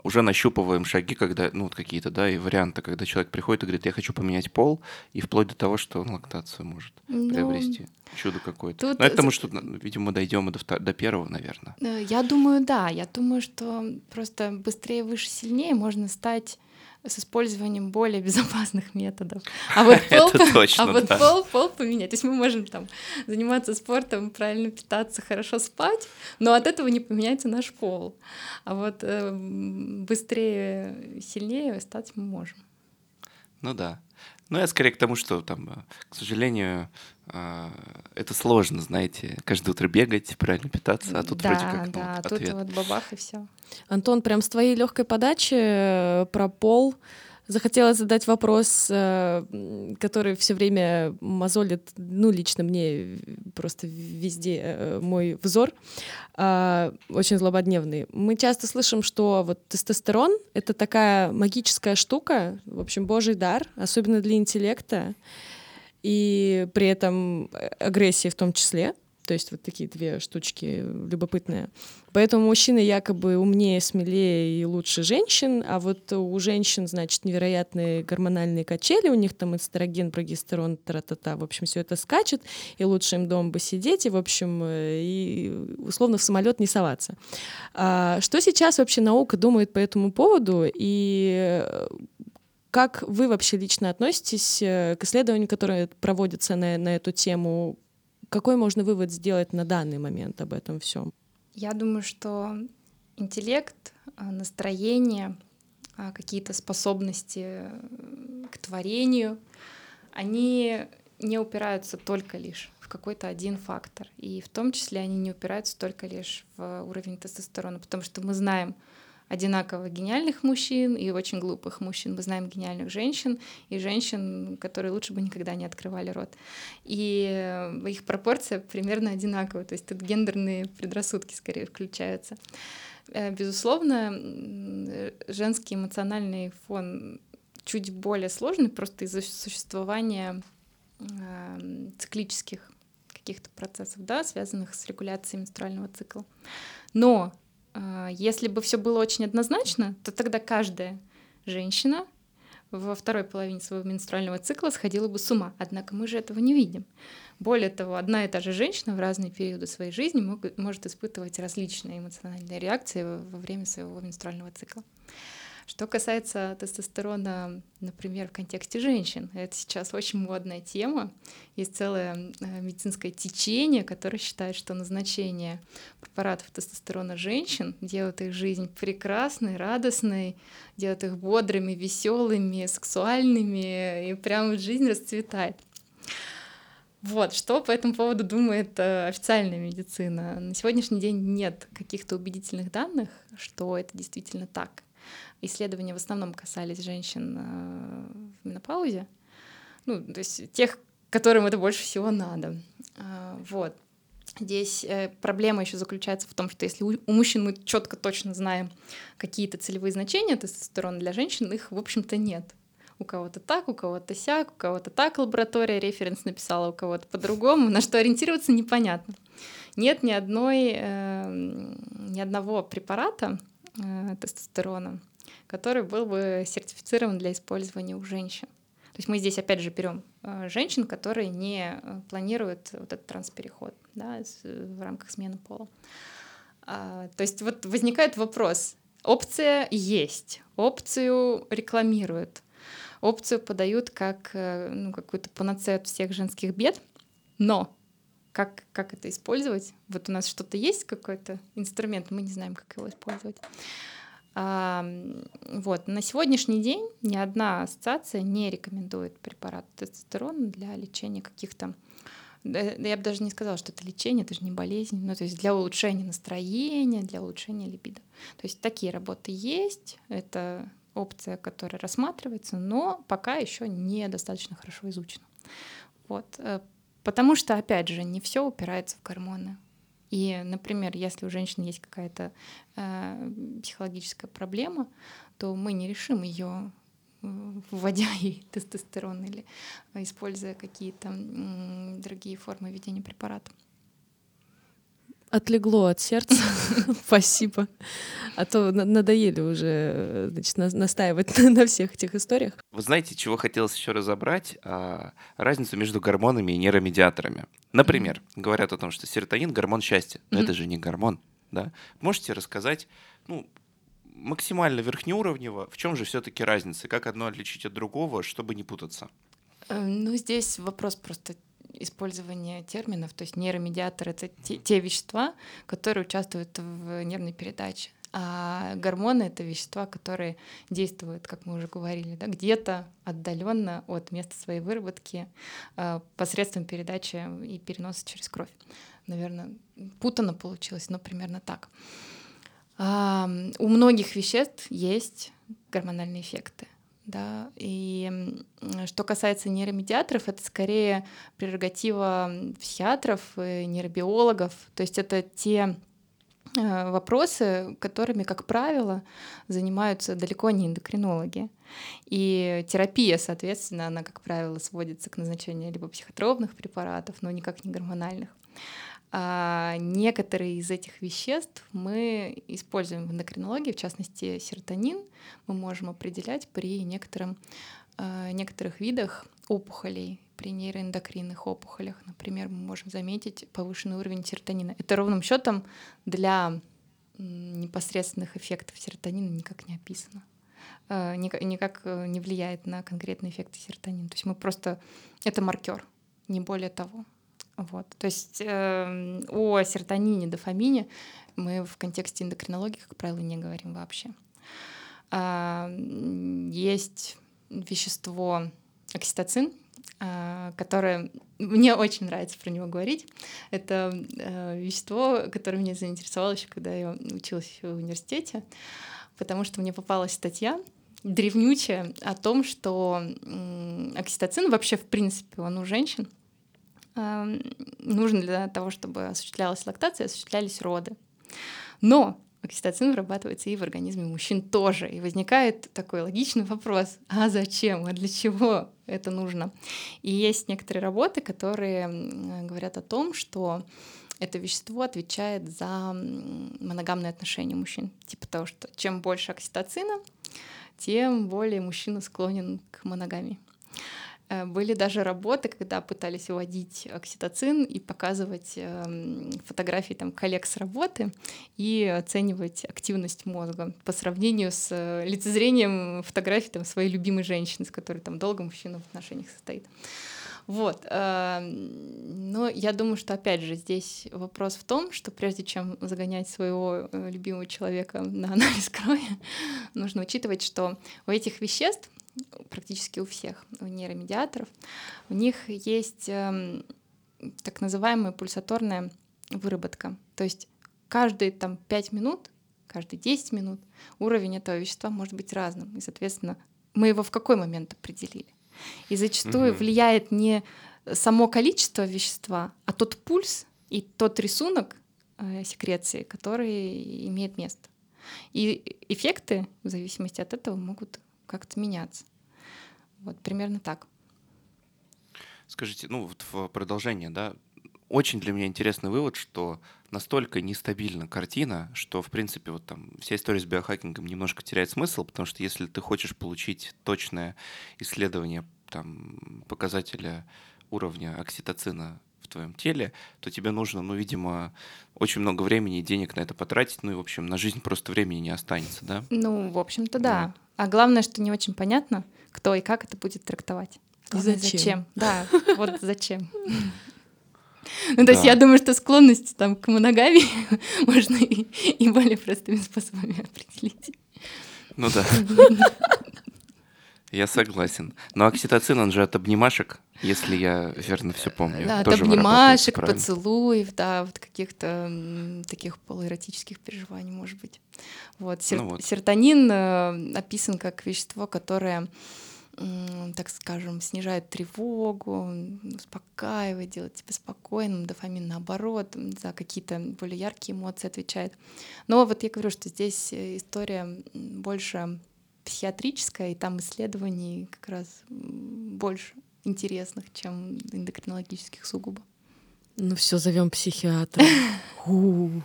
уже нащупываем шаги, когда, ну, вот какие-то, да, и варианты, когда человек приходит и говорит, я хочу поменять пол, и вплоть до того, что он лактацию может Ну, приобрести. Чудо какое-то. тут Но это потому, за- что, ну, видимо, мы дойдем и до, вто- до первого, наверное. Э, Я думаю, да. Я думаю, что просто быстрее, выше, сильнее можно стать с использованием более безопасных методов. А вот пол, точно, а вот да. пол, пол поменять. То есть мы можем там заниматься спортом, правильно питаться, хорошо спать, но от этого не поменяется наш пол. А вот э, быстрее, сильнее стать мы можем. Ну да. Ну, я скорее к тому, что там, э, к сожалению, э, это сложно, знаете, каждое утро бегать, правильно питаться, а тут да, вроде как ну, да, тут ответ. вот бабах и все. Антон, прям с твоей легкой подачи э, про пол захотела задать вопрос, э, который все время мозолит, ну, лично мне э, просто везде э, мой взор, а, очень злободневный. Мы часто слышим, что вот тестостерон — это такая магическая штука, в общем, божий дар, особенно для интеллекта, и при этом э, агрессии в том числе. То есть вот такие две штучки любопытные. Поэтому мужчины якобы умнее, смелее и лучше женщин, а вот у женщин, значит, невероятные гормональные качели, у них там эстроген, прогестерон, тра-та-та, в общем, все это скачет, и лучше им дома бы сидеть, и, в общем, э, и условно в самолет не соваться. А что сейчас вообще наука думает по этому поводу, и э, как вы вообще лично относитесь э, к исследованию, которое проводится на, на эту тему? Какой можно вывод сделать на данный момент об этом всем? Я думаю, что интеллект, а, настроение, а, какие-то способности э, к творению, они не упираются только лишь в какой-то один фактор. И в том числе они не упираются только лишь в уровень тестостерона, потому что мы знаем одинаково гениальных мужчин и очень глупых мужчин. Мы знаем гениальных женщин и женщин, которые лучше бы никогда не открывали рот. И э, их пропорция примерно одинаковая. То есть тут гендерные предрассудки скорее включаются. Э, Безусловно, э, женский эмоциональный фон чуть более сложный просто из-за существования циклических каких-то процессов, да, связанных с регуляцией менструального цикла. Но если бы все было очень однозначно, то тогда каждая женщина во второй половине своего менструального цикла сходила бы с ума. Однако мы же этого не видим. Более того, одна и та же женщина в разные периоды своей жизни мог- может испытывать различные эмоциональные реакции во время своего менструального цикла. Что касается тестостерона, например, в контексте женщин, это сейчас очень модная тема. Есть целое э, медицинское течение, которое считает, что назначение препаратов тестостерона женщин делает их жизнь прекрасной, радостной, делает их бодрыми, веселыми, сексуальными, и прям жизнь расцветает. Вот, что по этому поводу думает э, официальная медицина? На сегодняшний день нет каких-то убедительных данных, что это действительно так. Исследования в основном касались женщин э, в менопаузе, ну, то есть тех, которым это больше всего надо. А, Вот. Здесь э, проблема еще заключается в том, что если у, мужчин мы четко точно знаем какие-то целевые значения тестостерона для женщин, их, в общем-то, нет. У кого-то так, у кого-то сяк, у кого-то так лаборатория референс написала, у кого-то по-другому. На что ориентироваться непонятно. Нет ни одной, э, ни одного препарата э, тестостерона, который был бы сертифицирован для использования у женщин. То есть мы здесь опять же берем э, женщин, которые не э, планируют вот этот транспереход да, с- в рамках смены пола. А, то есть вот возникает вопрос. Опция есть, опцию рекламируют, опцию подают как э, ну, какую-то панацею от всех женских бед, но как, как это использовать? Вот у нас что-то есть, какой-то инструмент, мы не знаем, как его использовать. Вот. На сегодняшний день ни одна ассоциация не рекомендует препарат тестостерона для лечения каких-то я бы даже не сказала, что это лечение, это же не болезнь, ну, то есть для улучшения настроения, для улучшения либидо. То есть такие работы есть, это опция, которая рассматривается, но пока еще недостаточно хорошо изучена. Вот. Э, потому что, опять же, не все упирается в гормоны. И, например, если у женщины есть какая-то э, психологическая проблема, то мы не решим ее вводя ей тестостерон или используя какие-то другие формы ведения препарата. Отлегло от сердца. Спасибо. А то надоели уже значит, настаивать на всех этих историях. Вы знаете, чего хотелось еще разобрать? А, разницу между гормонами и нейромедиаторами. Например, говорят о том, что серотонин — гормон счастья. Но это же не гормон. Да? Можете рассказать, ну, максимально верхнеуровнево, в чем же все-таки разница? Как одно отличить от другого, чтобы не путаться? Э, ну, здесь вопрос просто использования терминов. То есть нейромедиатор — это те, те вещества, которые участвуют в нервной передаче. А гормоны это вещества, которые действуют, как мы уже говорили, да, где-то отдаленно от места своей выработки э, посредством передачи и переноса через кровь. Наверное, путано получилось, но примерно так. У многих веществ есть гормональные эффекты. Да, и что касается нейромедиаторов, это скорее прерогатива психиатров, и нейробиологов. То есть это те э, вопросы, которыми, как правило, занимаются далеко не эндокринологи. И терапия, соответственно, она, как правило, сводится к назначению либо психотропных препаратов, но никак не гормональных. А некоторые из этих веществ мы используем в эндокринологии, в частности серотонин, мы можем определять при некотором, а, некоторых видах опухолей, при нейроэндокринных опухолях, например, мы можем заметить повышенный уровень серотонина. Это ровным счетом для непосредственных эффектов серотонина никак не описано а, никак э, не влияет на конкретные эффекты серотонина. То есть мы просто... Это маркер, не более того. Вот. То есть э, о серотонине, дофамине мы в контексте эндокринологии, как правило, не говорим вообще. А, есть вещество окситоцин, а, которое мне очень нравится про него говорить. Это а, вещество, которое меня заинтересовало еще, когда я училась в университете, потому что мне попалась статья древнючая о том, что окситоцин вообще, в принципе, он у женщин — нужно для того, чтобы осуществлялась лактация, осуществлялись роды. Но окситоцин вырабатывается и в организме мужчин тоже. И возникает такой логичный вопрос, а зачем, а для чего это нужно? И есть некоторые работы, которые говорят о том, что это вещество отвечает за моногамные отношения мужчин. Типа того, что чем больше окситоцина, тем более мужчина склонен к моногамии. Э, были даже работы, когда пытались вводить окситоцин и показывать эм, фотографии там, коллег с работы и оценивать активность мозга по сравнению с э, лицезрением фотографий там, своей любимой женщины, с которой там долго мужчина в отношениях состоит. Вот. Эм, но я думаю, что опять же здесь вопрос в том, что прежде чем загонять своего э, любимого человека на анализ крови, нужно учитывать, что у этих веществ практически у всех у нейромедиаторов, у них есть э, так называемая пульсаторная выработка. То есть каждые там 5 минут, каждые 10 минут уровень этого вещества может быть разным. И, соответственно, мы его в какой момент определили. И зачастую угу. влияет не само количество вещества, а тот пульс и тот рисунок э, секреции, который имеет место. И эффекты в зависимости от этого могут как-то меняться. Вот примерно так. Скажите, ну вот в продолжение, да, очень для меня интересный вывод, что настолько нестабильна картина, что, в принципе, вот там вся история с биохакингом немножко теряет смысл, потому что если ты хочешь получить точное исследование там, показателя уровня окситоцина в твоем теле, то тебе нужно, ну, видимо, очень много времени и денег на это потратить, ну и, в общем, на жизнь просто времени не останется, да? Ну, в общем-то, да. Вот. А главное, что не очень понятно, кто и как это будет трактовать. Главное, зачем? зачем? Да, вот зачем. Ну, то есть я думаю, что склонность там к моногамии можно и, и более простыми способами определить. Ну да. Я согласен. Но окситоцин, он же от обнимашек, если я верно все помню. Да, от обнимашек, поцелуев, да, вот каких-то таких полуэротических переживаний, может быть. Вот. сер- Ну вот. Серотонин э, описан как вещество, которое, так скажем, снижает тревогу, успокаивает, делает тебя спокойным. Дофамин, наоборот, за какие-то более яркие эмоции отвечает. Но вот я говорю, что здесь э, история больше психиатрическая, и там исследований как раз больше интересных, чем эндокринологических сугубо. Ну все, зовем психиатра.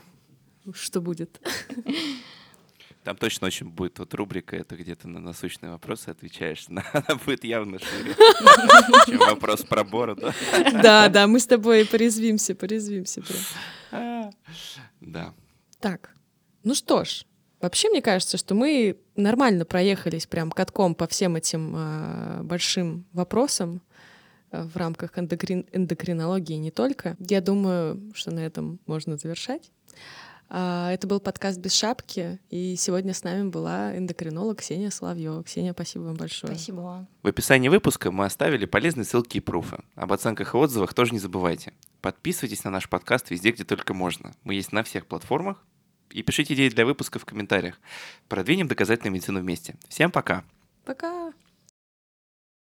Что будет? Там точно очень будет вот рубрика, это где ты на насущные вопросы отвечаешь. Она она будет явно шире, чем вопрос про бороду. Да, да, мы с тобой порезвимся, порезвимся. Да. Так, ну что ж, вообще мне кажется, что мы нормально проехались прям катком по всем этим а, большим вопросам а, в рамках эндокрин- эндокринологии не только. Я думаю, что на этом можно завершать. А, Это был подкаст «Без шапки», и сегодня с нами была эндокринолог Ксения Соловьева. Ксения, спасибо вам большое. Спасибо вам. В описании выпуска мы оставили полезные ссылки и пруфы. Об оценках и отзывах тоже не забывайте. Подписывайтесь на наш подкаст везде, где только можно. Мы есть на всех платформах. И пишите идеи для выпуска в комментариях. Продвинем доказательную медицину вместе. Всем пока! Пока!